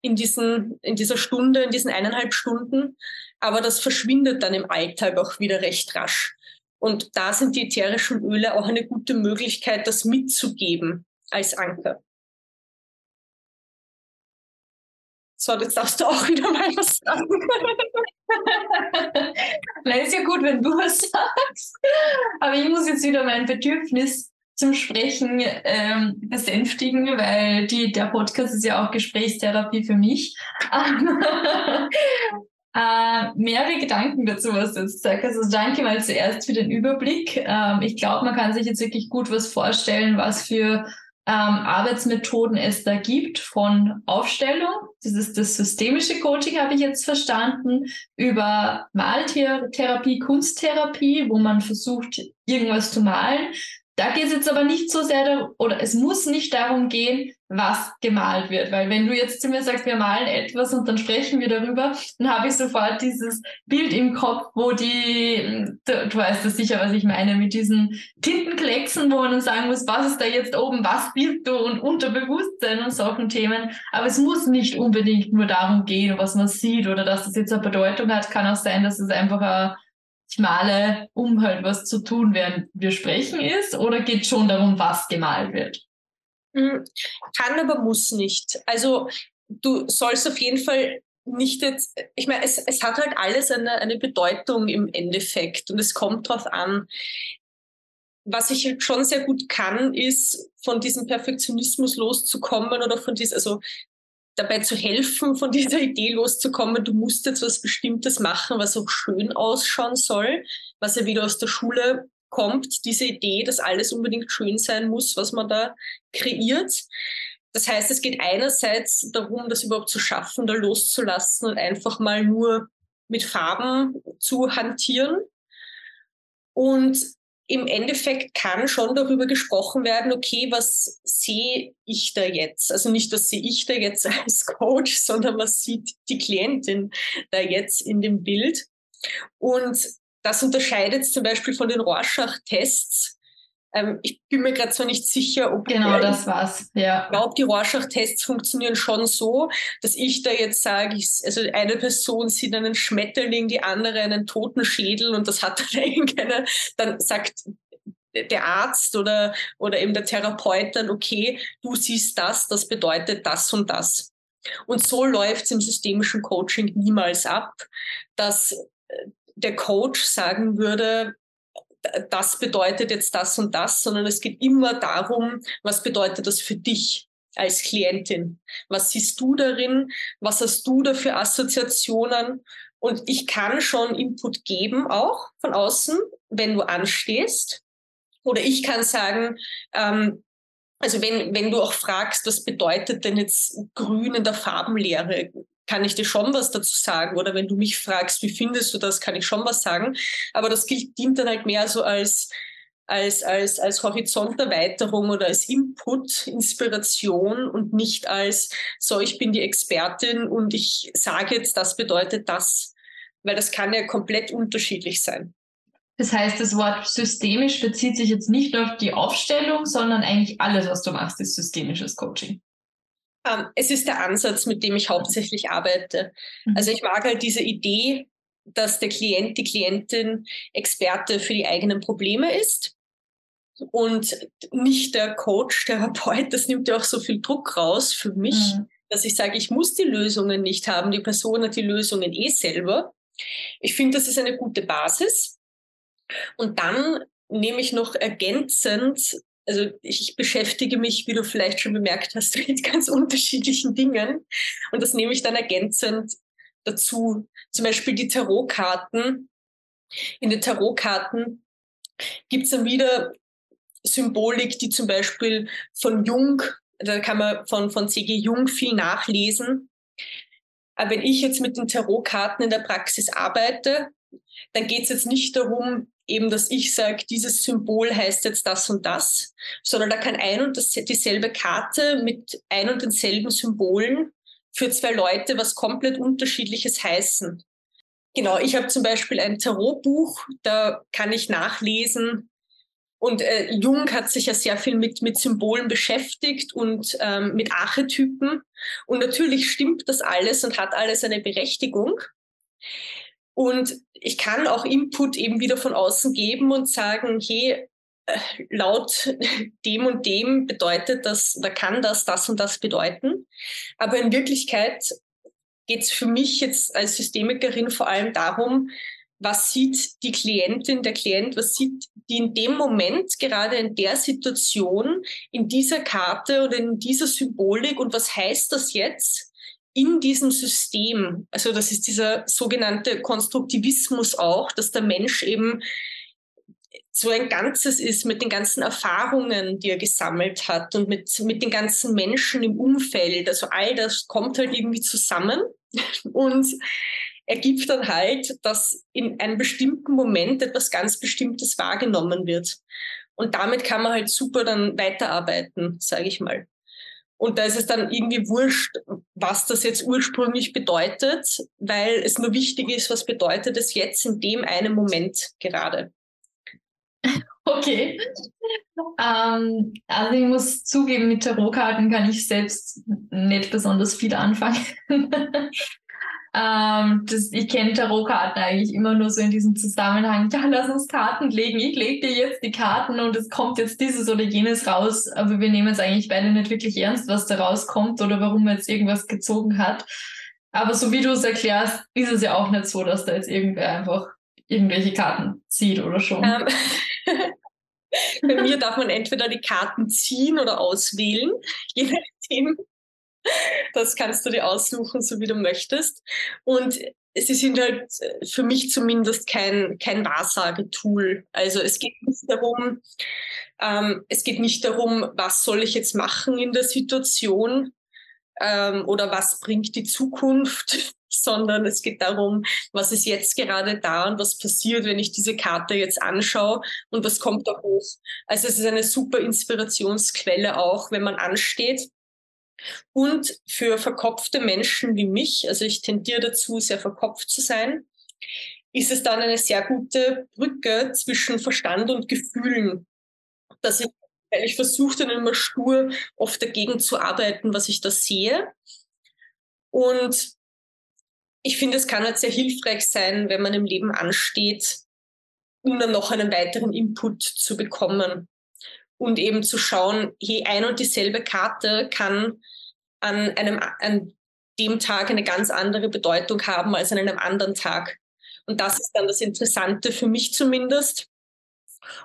in, diesen, in dieser Stunde, in diesen eineinhalb Stunden, aber das verschwindet dann im Alltag auch wieder recht rasch. Und da sind die ätherischen Öle auch eine gute Möglichkeit, das mitzugeben als Anker. So, jetzt darfst du auch wieder mal was sagen. [LAUGHS] Na, ist ja gut, wenn du was sagst. Aber ich muss jetzt wieder mein Bedürfnis zum Sprechen ähm, besänftigen, weil die, der Podcast ist ja auch Gesprächstherapie für mich. [LAUGHS] äh, mehrere Gedanken dazu, was du jetzt sagst. Also danke mal zuerst für den Überblick. Ähm, ich glaube, man kann sich jetzt wirklich gut was vorstellen, was für ähm, Arbeitsmethoden es da gibt, von Aufstellung, das ist das systemische Coaching, habe ich jetzt verstanden, über Maltherapie, Kunsttherapie, wo man versucht, irgendwas zu malen, da geht es jetzt aber nicht so sehr, darum, oder es muss nicht darum gehen, was gemalt wird. Weil wenn du jetzt zu mir sagst, wir malen etwas und dann sprechen wir darüber, dann habe ich sofort dieses Bild im Kopf, wo die, du, du weißt das sicher, was ich meine, mit diesen Tintenklecksen, wo man dann sagen muss, was ist da jetzt oben, was bist du und Unterbewusstsein und solchen Themen. Aber es muss nicht unbedingt nur darum gehen, was man sieht oder dass das jetzt eine Bedeutung hat. Kann auch sein, dass es einfach ein male, um halt was zu tun, während wir sprechen ist? Oder geht es schon darum, was gemalt wird? Hm, kann, aber muss nicht. Also du sollst auf jeden Fall nicht jetzt, ich meine, es, es hat halt alles eine, eine Bedeutung im Endeffekt und es kommt drauf an. Was ich schon sehr gut kann, ist von diesem Perfektionismus loszukommen oder von diesem, also dabei zu helfen, von dieser Idee loszukommen, du musst jetzt was Bestimmtes machen, was auch schön ausschauen soll, was ja wieder aus der Schule kommt, diese Idee, dass alles unbedingt schön sein muss, was man da kreiert. Das heißt, es geht einerseits darum, das überhaupt zu schaffen, da loszulassen und einfach mal nur mit Farben zu hantieren. Und im Endeffekt kann schon darüber gesprochen werden, okay, was sehe ich da jetzt? Also nicht, was sehe ich da jetzt [LAUGHS] als Coach, sondern was sieht die Klientin da jetzt in dem Bild? Und das unterscheidet zum Beispiel von den Rorschach-Tests. Ähm, ich bin mir gerade zwar nicht sicher, ob genau das war's. Ja. Ich glaube, die Rorschach-Tests funktionieren schon so, dass ich da jetzt sage, ich, also eine Person sieht einen Schmetterling, die andere einen toten Schädel und das hat dann [LAUGHS] irgendeine, dann sagt der Arzt oder, oder eben der Therapeut dann, okay, du siehst das, das bedeutet das und das. Und so läuft es im systemischen Coaching niemals ab, dass der Coach sagen würde, das bedeutet jetzt das und das, sondern es geht immer darum, was bedeutet das für dich als Klientin? Was siehst du darin? Was hast du da für Assoziationen? Und ich kann schon Input geben, auch von außen, wenn du anstehst. Oder ich kann sagen, ähm, also wenn, wenn du auch fragst, was bedeutet denn jetzt grün in der Farbenlehre? Kann ich dir schon was dazu sagen. Oder wenn du mich fragst, wie findest du das, kann ich schon was sagen. Aber das dient dann halt mehr so als, als, als, als Horizonterweiterung oder als Input, Inspiration und nicht als, so, ich bin die Expertin und ich sage jetzt, das bedeutet das. Weil das kann ja komplett unterschiedlich sein. Das heißt, das Wort systemisch bezieht sich jetzt nicht nur auf die Aufstellung, sondern eigentlich alles, was du machst, ist systemisches Coaching. Ähm, es ist der Ansatz, mit dem ich hauptsächlich arbeite. Mhm. Also ich mag halt diese Idee, dass der Klient, die Klientin Experte für die eigenen Probleme ist und nicht der Coach, Therapeut. Das nimmt ja auch so viel Druck raus für mich, mhm. dass ich sage, ich muss die Lösungen nicht haben. Die Person hat die Lösungen eh selber. Ich finde, das ist eine gute Basis. Und dann nehme ich noch ergänzend also ich beschäftige mich, wie du vielleicht schon bemerkt hast, [LAUGHS] mit ganz unterschiedlichen Dingen. Und das nehme ich dann ergänzend dazu. Zum Beispiel die Tarotkarten. In den Tarotkarten gibt es dann wieder Symbolik, die zum Beispiel von Jung, da kann man von, von C.G. Jung viel nachlesen. Aber wenn ich jetzt mit den Tarotkarten in der Praxis arbeite, dann geht es jetzt nicht darum, eben, dass ich sage, dieses Symbol heißt jetzt das und das, sondern da kann ein und das, dieselbe Karte mit ein und denselben Symbolen für zwei Leute was komplett unterschiedliches heißen. Genau, ich habe zum Beispiel ein Tarotbuch, da kann ich nachlesen, Und äh, Jung hat sich ja sehr viel mit, mit Symbolen beschäftigt und ähm, mit Archetypen. Und natürlich stimmt das alles und hat alles eine Berechtigung. Und ich kann auch Input eben wieder von außen geben und sagen, hey, äh, laut [LAUGHS] dem und dem bedeutet das oder kann das das und das bedeuten. Aber in Wirklichkeit geht es für mich jetzt als Systemikerin vor allem darum, was sieht die Klientin, der Klient, was sieht die in dem Moment, gerade in der Situation, in dieser Karte oder in dieser Symbolik und was heißt das jetzt in diesem System? Also das ist dieser sogenannte Konstruktivismus auch, dass der Mensch eben so ein Ganzes ist mit den ganzen Erfahrungen, die er gesammelt hat und mit, mit den ganzen Menschen im Umfeld. Also all das kommt halt irgendwie zusammen [LAUGHS] und ergibt dann halt, dass in einem bestimmten Moment etwas ganz Bestimmtes wahrgenommen wird. Und damit kann man halt super dann weiterarbeiten, sage ich mal. Und da ist es dann irgendwie wurscht, was das jetzt ursprünglich bedeutet, weil es nur wichtig ist, was bedeutet es jetzt in dem einen Moment gerade. [LAUGHS] Okay. Ähm, also ich muss zugeben, mit Tarotkarten kann ich selbst nicht besonders viel anfangen. [LAUGHS] Ähm, das, ich kenne Tarotkarten eigentlich immer nur so in diesem Zusammenhang. Ja, lass uns Karten legen. Ich lege dir jetzt die Karten und es kommt jetzt dieses oder jenes raus. Aber wir nehmen es eigentlich beide nicht wirklich ernst, was da rauskommt oder warum man jetzt irgendwas gezogen hat. Aber so wie du es erklärst, ist es ja auch nicht so, dass da jetzt irgendwer einfach irgendwelche Karten zieht oder schon. Ähm, [LAUGHS] bei mir darf man entweder die Karten ziehen oder auswählen, je nachdem, das kannst du dir aussuchen, so wie du möchtest. Und sie sind halt für mich zumindest kein, kein Wahrsagetool. Also es geht nicht darum, ähm, es geht nicht darum, was soll ich jetzt machen in der Situation ähm, oder was bringt die Zukunft, [LAUGHS] sondern es geht darum, was ist jetzt gerade da und was passiert, wenn ich diese Karte jetzt anschaue und was kommt da hoch. Also es ist eine super Inspirationsquelle auch, wenn man ansteht und für verkopfte Menschen wie mich, also ich tendiere dazu, sehr verkopft zu sein, ist es dann eine sehr gute Brücke zwischen Verstand und Gefühlen. Dass ich, weil ich versuche dann immer stur oft dagegen zu arbeiten, was ich da sehe. Und ich finde, es kann halt sehr hilfreich sein, wenn man im Leben ansteht, um dann noch einen weiteren Input zu bekommen und eben zu schauen, je ein und dieselbe Karte kann an einem an dem Tag eine ganz andere Bedeutung haben als an einem anderen Tag. Und das ist dann das Interessante für mich zumindest.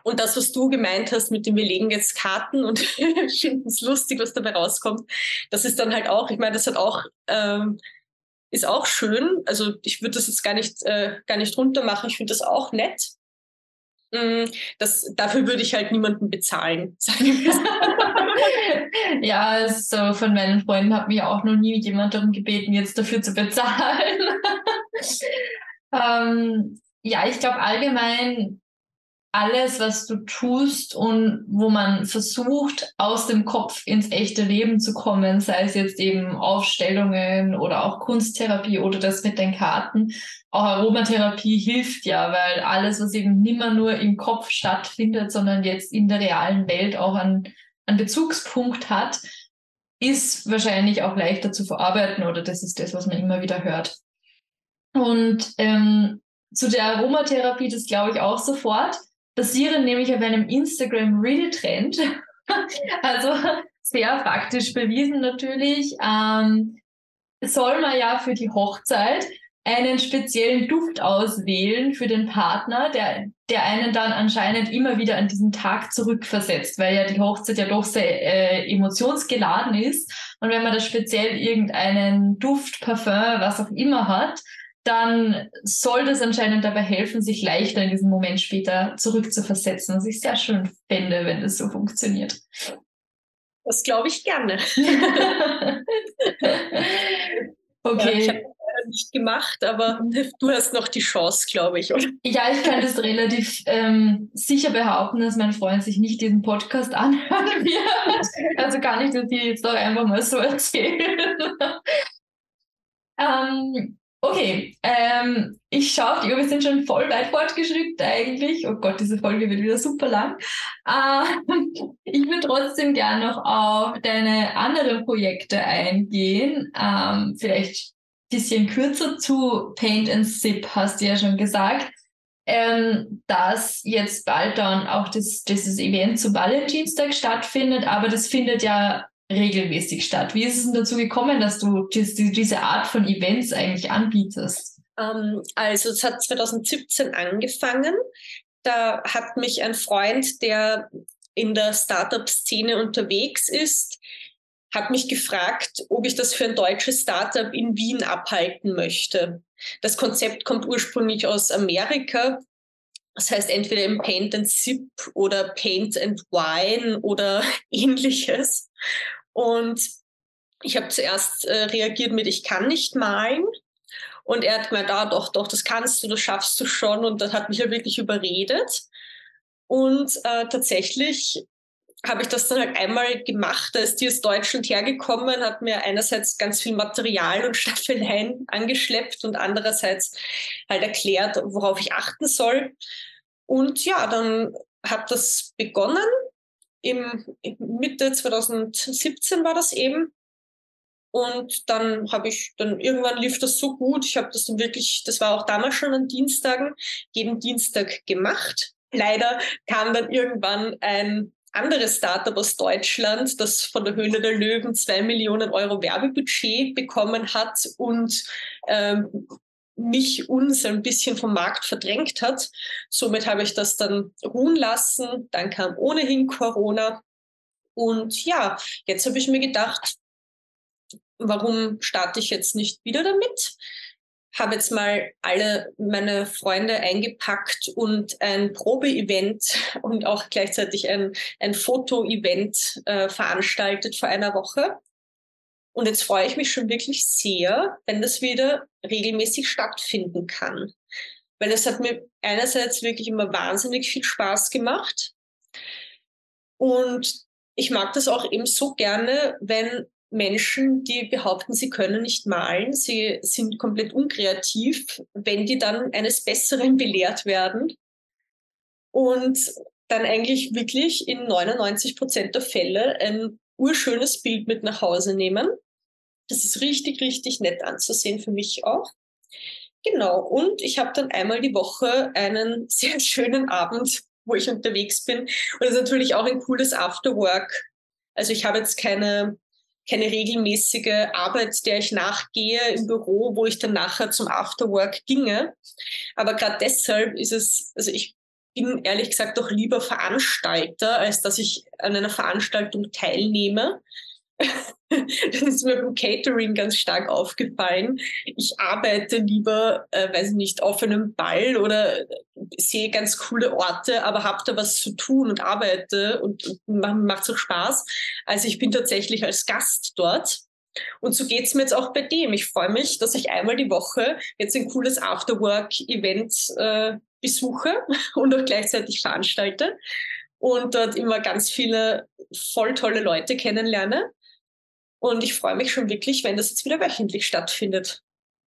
Und das, was du gemeint hast mit dem, wir legen jetzt Karten und [LAUGHS] finden es lustig, was dabei rauskommt, das ist dann halt auch, ich meine, das hat auch, ähm, ist auch schön. Also ich würde das jetzt gar nicht, äh, gar nicht runter machen. Ich finde das auch nett. Mm, das, dafür würde ich halt niemanden bezahlen. [LAUGHS] ja, so von meinen Freunden hat mich auch noch nie jemand darum gebeten, jetzt dafür zu bezahlen. [LAUGHS] ähm, ja, ich glaube allgemein alles, was du tust und wo man versucht, aus dem Kopf ins echte Leben zu kommen, sei es jetzt eben Aufstellungen oder auch Kunsttherapie oder das mit den Karten. Auch Aromatherapie hilft ja, weil alles, was eben nimmer nur im Kopf stattfindet, sondern jetzt in der realen Welt auch einen, einen Bezugspunkt hat, ist wahrscheinlich auch leichter zu verarbeiten oder das ist das, was man immer wieder hört. Und ähm, zu der Aromatherapie, das glaube ich auch sofort basieren nämlich auf einem Instagram Reel Trend. [LAUGHS] also sehr faktisch bewiesen natürlich. Ähm, soll man ja für die Hochzeit einen speziellen Duft auswählen für den Partner, der, der einen dann anscheinend immer wieder an diesen Tag zurückversetzt, weil ja die Hochzeit ja doch sehr äh, emotionsgeladen ist. Und wenn man da speziell irgendeinen Duft, Parfum, was auch immer hat, dann soll das anscheinend dabei helfen, sich leichter in diesen Moment später zurückzuversetzen. Was ich sehr schön fände, wenn das so funktioniert. Das glaube ich gerne. [LAUGHS] okay. Ja, ich habe nicht gemacht, aber du hast noch die Chance, glaube ich, oder? Ja, ich kann das relativ ähm, sicher behaupten, dass mein Freund sich nicht diesen Podcast [LAUGHS] anhören wird. Also kann ich das dir jetzt doch einfach mal so erzählen. [LAUGHS] ähm, Okay, ähm, ich schaue auf die Uhr, wir sind schon voll weit fortgeschritten eigentlich. Oh Gott, diese Folge wird wieder super lang. Ähm, [LAUGHS] ich würde trotzdem gerne noch auf deine anderen Projekte eingehen. Ähm, vielleicht ein bisschen kürzer zu Paint and Sip, hast du ja schon gesagt. Ähm, dass jetzt bald dann auch das, dieses Event zu Valentinstag stattfindet, aber das findet ja regelmäßig statt. Wie ist es denn dazu gekommen, dass du diese, Art von Events eigentlich anbietest? Ähm, also es hat 2017 angefangen. Da hat mich ein Freund, der in der Startup-Szene unterwegs ist, hat mich gefragt, ob ich das für ein deutsches Startup in Wien abhalten möchte. Das Konzept kommt ursprünglich aus Amerika. Das heißt entweder im Paint and Sip oder Paint and Wine oder [LAUGHS] ähnliches. Und ich habe zuerst äh, reagiert mit, ich kann nicht malen. Und er hat gemeint, ah, doch, doch, das kannst du, das schaffst du schon. Und das hat mich ja wirklich überredet. Und äh, tatsächlich habe ich das dann halt einmal gemacht. Da ist die aus Deutschland hergekommen, hat mir einerseits ganz viel Material und [LAUGHS] Staffeleien angeschleppt und andererseits halt erklärt, worauf ich achten soll. Und ja, dann hat das begonnen im Mitte 2017 war das eben. Und dann habe ich, dann irgendwann lief das so gut. Ich habe das dann wirklich, das war auch damals schon an Dienstagen, jeden Dienstag gemacht. Leider kam dann irgendwann ein anderes Startup aus Deutschland, das von der Höhle der Löwen zwei Millionen Euro Werbebudget bekommen hat und ähm, mich uns ein bisschen vom Markt verdrängt hat. Somit habe ich das dann ruhen lassen. Dann kam ohnehin Corona. Und ja, jetzt habe ich mir gedacht, warum starte ich jetzt nicht wieder damit? Habe jetzt mal alle meine Freunde eingepackt und ein Probe-Event und auch gleichzeitig ein, ein Foto-Event äh, veranstaltet vor einer Woche. Und jetzt freue ich mich schon wirklich sehr, wenn das wieder regelmäßig stattfinden kann. Weil es hat mir einerseits wirklich immer wahnsinnig viel Spaß gemacht. Und ich mag das auch eben so gerne, wenn Menschen, die behaupten, sie können nicht malen, sie sind komplett unkreativ, wenn die dann eines Besseren belehrt werden und dann eigentlich wirklich in 99 Prozent der Fälle ein urschönes Bild mit nach Hause nehmen. Das ist richtig, richtig nett anzusehen für mich auch. Genau, und ich habe dann einmal die Woche einen [LAUGHS] sehr schönen Abend, wo ich unterwegs bin. Und das ist natürlich auch ein cooles Afterwork. Also ich habe jetzt keine, keine regelmäßige Arbeit, der ich nachgehe im Büro, wo ich dann nachher zum Afterwork ginge. Aber gerade deshalb ist es, also ich bin ehrlich gesagt doch lieber Veranstalter, als dass ich an einer Veranstaltung teilnehme. Das ist mir beim Catering ganz stark aufgefallen. Ich arbeite lieber, äh, weiß ich nicht, auf einem Ball oder sehe ganz coole Orte, aber habe da was zu tun und arbeite und, und macht auch Spaß. Also ich bin tatsächlich als Gast dort. Und so geht es mir jetzt auch bei dem. Ich freue mich, dass ich einmal die Woche jetzt ein cooles Afterwork-Event äh, besuche [LAUGHS] und auch gleichzeitig veranstalte und dort immer ganz viele voll tolle Leute kennenlerne. Und ich freue mich schon wirklich, wenn das jetzt wieder wöchentlich stattfindet.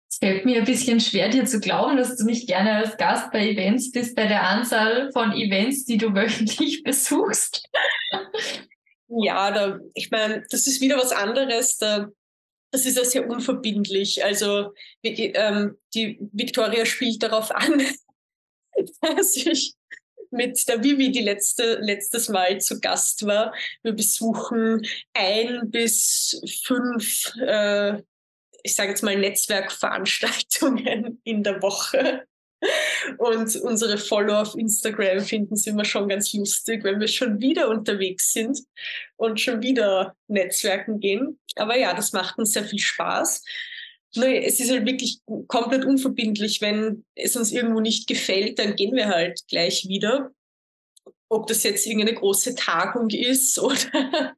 Es fällt mir ein bisschen schwer, dir zu glauben, dass du nicht gerne als Gast bei Events bist, bei der Anzahl von Events, die du [LAUGHS] wöchentlich besuchst. Ja, da, ich meine, das ist wieder was anderes. Da, das ist ja sehr unverbindlich. Also ähm, die Victoria spielt darauf an, [LAUGHS] dass ich mit der Vivi, die letzte, letztes Mal zu Gast war. Wir besuchen ein bis fünf, äh, ich sage jetzt mal, Netzwerkveranstaltungen [LAUGHS] in der Woche. Und unsere Follower auf Instagram finden es immer schon ganz lustig, wenn wir schon wieder unterwegs sind und schon wieder Netzwerken gehen. Aber ja, das macht uns sehr viel Spaß. Naja, es ist halt wirklich komplett unverbindlich. Wenn es uns irgendwo nicht gefällt, dann gehen wir halt gleich wieder. Ob das jetzt irgendeine große Tagung ist [LAUGHS] oder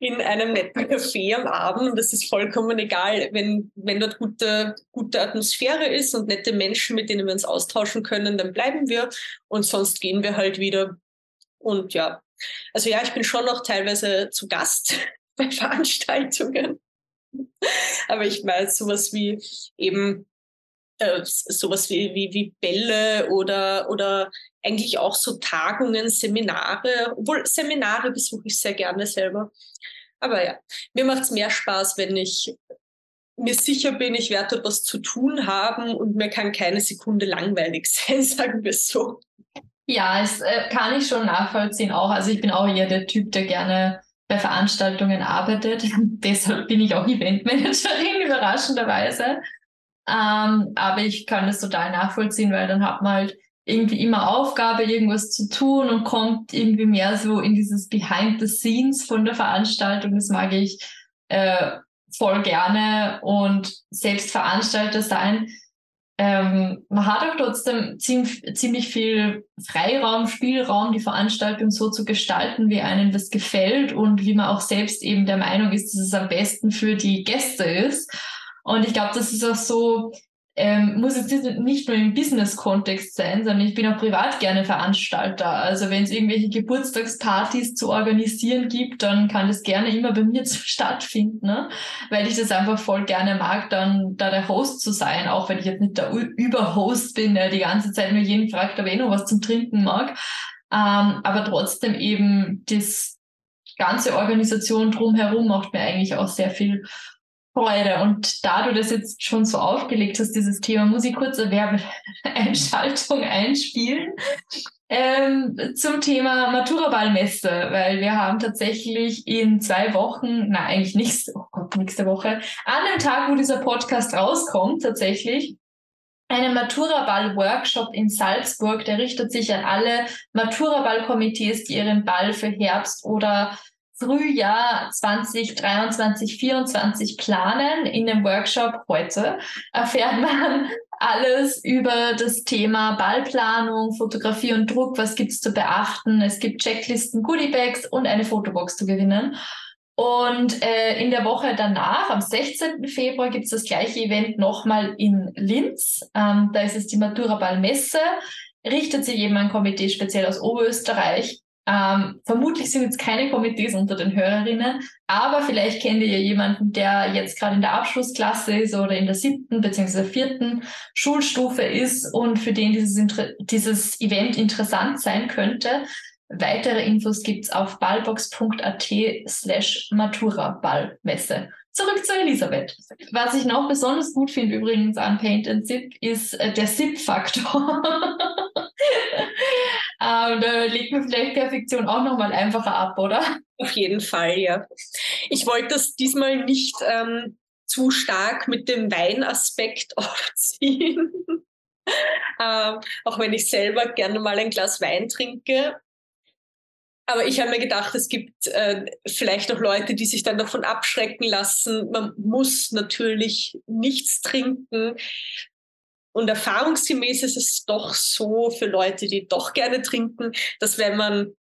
in einem netten Café am Abend. Das ist vollkommen egal, wenn, wenn dort gute, gute Atmosphäre ist und nette Menschen, mit denen wir uns austauschen können, dann bleiben wir und sonst gehen wir halt wieder. Und ja, also ja, ich bin schon noch teilweise zu Gast [LAUGHS] bei Veranstaltungen. Aber ich weiß sowas wie eben äh, sowas wie, wie, wie Bälle oder, oder eigentlich auch so Tagungen, Seminare, obwohl Seminare besuche ich sehr gerne selber. Aber ja, mir macht es mehr Spaß, wenn ich mir sicher bin, ich werde dort was zu tun haben und mir kann keine Sekunde langweilig [LAUGHS] sein, sagen wir so. Ja, es äh, kann ich schon nachvollziehen auch. Also ich bin auch eher der Typ, der gerne bei Veranstaltungen arbeitet. [LAUGHS] Deshalb bin ich auch Eventmanagerin, [LAUGHS] überraschenderweise. Ähm, aber ich kann das total nachvollziehen, weil dann hat man halt irgendwie immer Aufgabe, irgendwas zu tun und kommt irgendwie mehr so in dieses Behind the Scenes von der Veranstaltung. Das mag ich äh, voll gerne und selbst Veranstalter sein. Ähm, man hat auch trotzdem ziemlich, ziemlich viel Freiraum, Spielraum, die Veranstaltung so zu gestalten, wie einem das gefällt und wie man auch selbst eben der Meinung ist, dass es am besten für die Gäste ist. Und ich glaube, das ist auch so ähm, muss jetzt nicht nur im Business-Kontext sein, sondern ich bin auch privat gerne Veranstalter. Also wenn es irgendwelche Geburtstagspartys zu organisieren gibt, dann kann das gerne immer bei mir [LAUGHS] stattfinden, ne? weil ich das einfach voll gerne mag, dann da der Host zu sein, auch wenn ich jetzt nicht der Überhost bin, der die ganze Zeit nur jeden fragt, ob er eh noch was zum Trinken mag. Ähm, aber trotzdem eben das ganze Organisation drumherum macht mir eigentlich auch sehr viel Freude. Und da du das jetzt schon so aufgelegt hast, dieses Thema, muss ich kurz eine Werbeeinschaltung [LAUGHS] einspielen. Ähm, zum Thema Matura-Ballmesse, weil wir haben tatsächlich in zwei Wochen, na eigentlich nächste, oh Gott, nächste Woche, an dem Tag, wo dieser Podcast rauskommt, tatsächlich, einen Matura-Ball-Workshop in Salzburg, der richtet sich an alle Matura-Ball-Komitees, die ihren Ball für Herbst oder Frühjahr 2023, 2024 planen. In dem Workshop heute erfährt man alles über das Thema Ballplanung, Fotografie und Druck. Was gibt es zu beachten? Es gibt Checklisten, Goodiebags und eine Fotobox zu gewinnen. Und äh, in der Woche danach, am 16. Februar, gibt es das gleiche Event nochmal in Linz. Ähm, da ist es die Matura Ballmesse. Richtet sich eben ein Komitee speziell aus Oberösterreich ähm, vermutlich sind jetzt keine Komitees unter den Hörerinnen, aber vielleicht kennt ihr ja jemanden, der jetzt gerade in der Abschlussklasse ist oder in der siebten bzw. vierten Schulstufe ist und für den dieses, dieses Event interessant sein könnte. Weitere Infos gibt's auf ballbox.at slash Matura-Ballmesse. Zurück zu Elisabeth. Was ich noch besonders gut finde übrigens an Paint and Zip ist äh, der Zip-Faktor. [LAUGHS] ähm, da legt man vielleicht Perfektion auch nochmal einfacher ab, oder? Auf jeden Fall, ja. Ich wollte das diesmal nicht ähm, zu stark mit dem Weinaspekt [LAUGHS] aufziehen. ähm, auch wenn ich selber gerne mal ein Glas Wein trinke. Aber ich habe mir gedacht, es gibt äh, vielleicht auch Leute, die sich dann davon abschrecken lassen. Man muss natürlich nichts trinken. Und erfahrungsgemäß ist es doch so für Leute, die doch gerne trinken, dass wenn man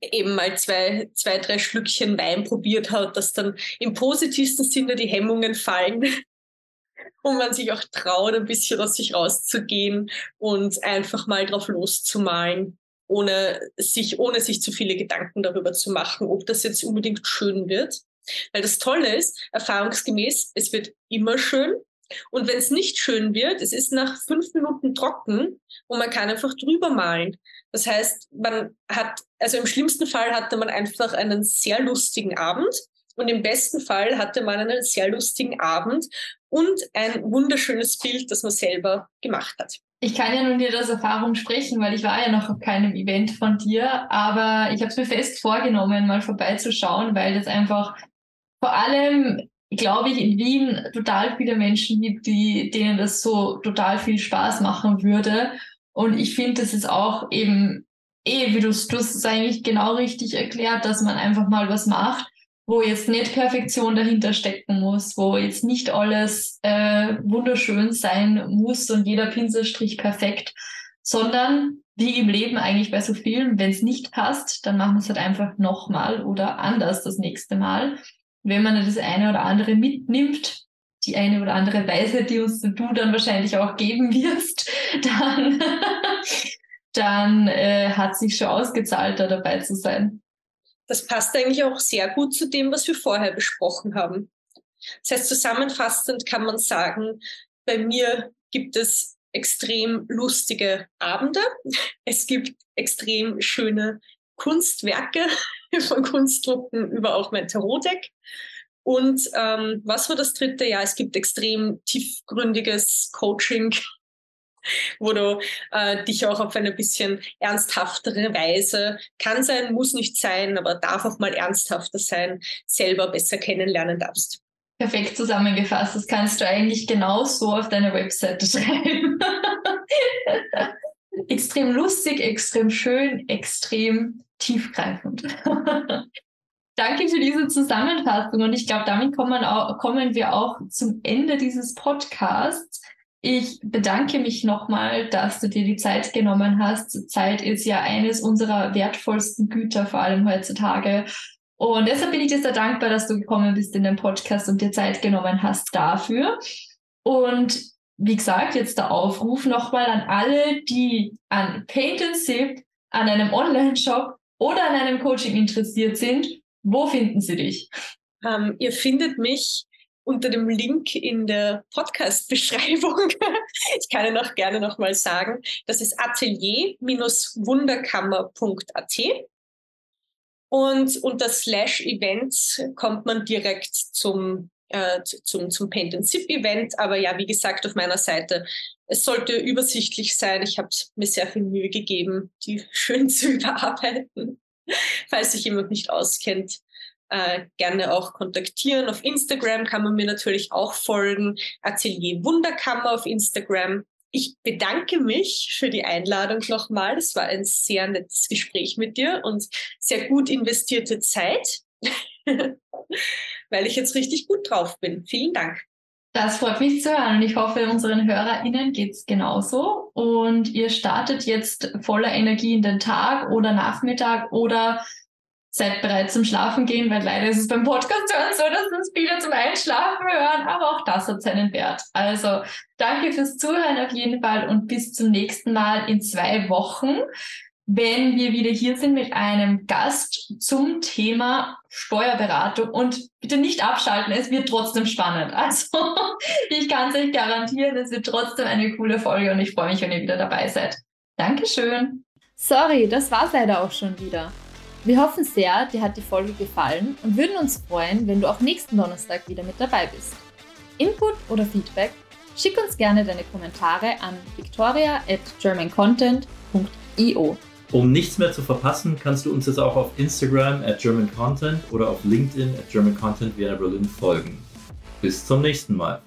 eben mal zwei, zwei, drei Schlückchen Wein probiert hat, dass dann im positivsten Sinne die Hemmungen fallen [LAUGHS] und man sich auch traut, ein bisschen aus sich rauszugehen und einfach mal drauf loszumalen ohne sich, ohne sich zu viele Gedanken darüber zu machen, ob das jetzt unbedingt schön wird. Weil das Tolle ist, erfahrungsgemäß, es wird immer schön. Und wenn es nicht schön wird, es ist nach fünf Minuten trocken und man kann einfach drüber malen. Das heißt, man hat, also im schlimmsten Fall hatte man einfach einen sehr lustigen Abend und im besten Fall hatte man einen sehr lustigen Abend und ein wunderschönes Bild, das man selber gemacht hat. Ich kann ja nun dir aus Erfahrung sprechen, weil ich war ja noch auf keinem Event von dir, aber ich habe es mir fest vorgenommen, mal vorbeizuschauen, weil das einfach vor allem, glaube ich, in Wien total viele Menschen gibt, die, denen das so total viel Spaß machen würde. Und ich finde, das ist auch eben, eh, wie du es eigentlich genau richtig erklärt, dass man einfach mal was macht, wo jetzt nicht Perfektion dahinter stecken muss, wo jetzt nicht alles äh, wunderschön sein muss und jeder Pinselstrich perfekt, sondern wie im Leben eigentlich bei so vielen, wenn es nicht passt, dann machen wir es halt einfach nochmal oder anders das nächste Mal. Wenn man das eine oder andere mitnimmt, die eine oder andere Weisheit, die uns du dann wahrscheinlich auch geben wirst, [LAUGHS] dann, dann äh, hat sich schon ausgezahlt, da dabei zu sein das passt eigentlich auch sehr gut zu dem, was wir vorher besprochen haben. Das heißt, zusammenfassend kann man sagen, bei mir gibt es extrem lustige Abende. [LAUGHS] Es gibt extrem schöne Kunstwerke von Kunstdrucken über auch mein Tarotdeck. Und ähm, was war das dritte? Ja, es gibt extrem tiefgründiges Coaching, [LAUGHS] wo du äh, dich auch auf eine bisschen ernsthaftere Weise, kann sein, muss nicht sein, aber darf auch mal ernsthafter sein, selber besser kennenlernen darfst. Perfekt zusammengefasst. Das kannst du eigentlich genau so auf deine Webseite [LAUGHS] schreiben. extrem lustig, extrem schön, extrem tiefgreifend. [LAUGHS] Danke für diese Zusammenfassung und ich glaube, damit kommen, auch, kommen wir auch zum Ende dieses Podcasts. Ich bedanke mich nochmal, dass du dir die Zeit genommen hast. Zeit ist ja eines unserer wertvollsten Güter, vor allem heutzutage. Und deshalb bin ich dir sehr dankbar, dass du gekommen bist in den Podcast und dir Zeit genommen hast dafür. Und wie gesagt, jetzt der Aufruf nochmal an alle, die an Paint and Sip, an einem Online-Shop oder an einem Coaching interessiert sind. Wo finden sie dich? Ähm, ihr findet mich unter dem Link in der Podcast-Beschreibung. [LAUGHS] ich kann Ihnen auch gerne nochmal sagen, das ist atelier-wunderkammer.at. Und unter Slash Events kommt man direkt zum, äh, zum, zum Paint and Zip Event. Aber ja, wie gesagt, auf meiner Seite, es sollte übersichtlich sein. Ich habe mir sehr viel Mühe gegeben, die [LAUGHS] schön zu überarbeiten. Falls sich jemand nicht auskennt, äh, gerne auch kontaktieren. Auf Instagram kann man mir natürlich auch folgen. Atelier Wunderkammer auf Instagram. Ich bedanke mich für die Einladung nochmal. Es war ein sehr nettes Gespräch mit dir und sehr gut investierte Zeit, [LAUGHS] weil ich jetzt richtig gut drauf bin. Vielen Dank. Das freut mich zu hören und ich hoffe, unseren HörerInnen geht es genauso. Und ihr startet jetzt voller Energie in den Tag oder Nachmittag oder seid bereit zum Schlafen gehen, weil leider ist es beim Podcast hören so, dass uns viele zum Einschlafen hören, aber auch das hat seinen Wert. Also danke fürs Zuhören auf jeden Fall und bis zum nächsten Mal in zwei Wochen, wenn wir wieder hier sind mit einem Gast zum Thema Steuerberatung und bitte nicht abschalten, es wird trotzdem spannend. Also [LAUGHS] ich kann es euch garantieren, es wird trotzdem eine coole Folge und ich freue mich, wenn ihr wieder dabei seid. Dankeschön. Sorry, das war's leider auch schon wieder. Wir hoffen sehr, dir hat die Folge gefallen und würden uns freuen, wenn du auch nächsten Donnerstag wieder mit dabei bist. Input oder Feedback? Schick uns gerne deine Kommentare an victoria at germancontent.io. Um nichts mehr zu verpassen, kannst du uns jetzt auch auf Instagram at German Content oder auf LinkedIn at German Content Vienna Berlin folgen. Bis zum nächsten Mal.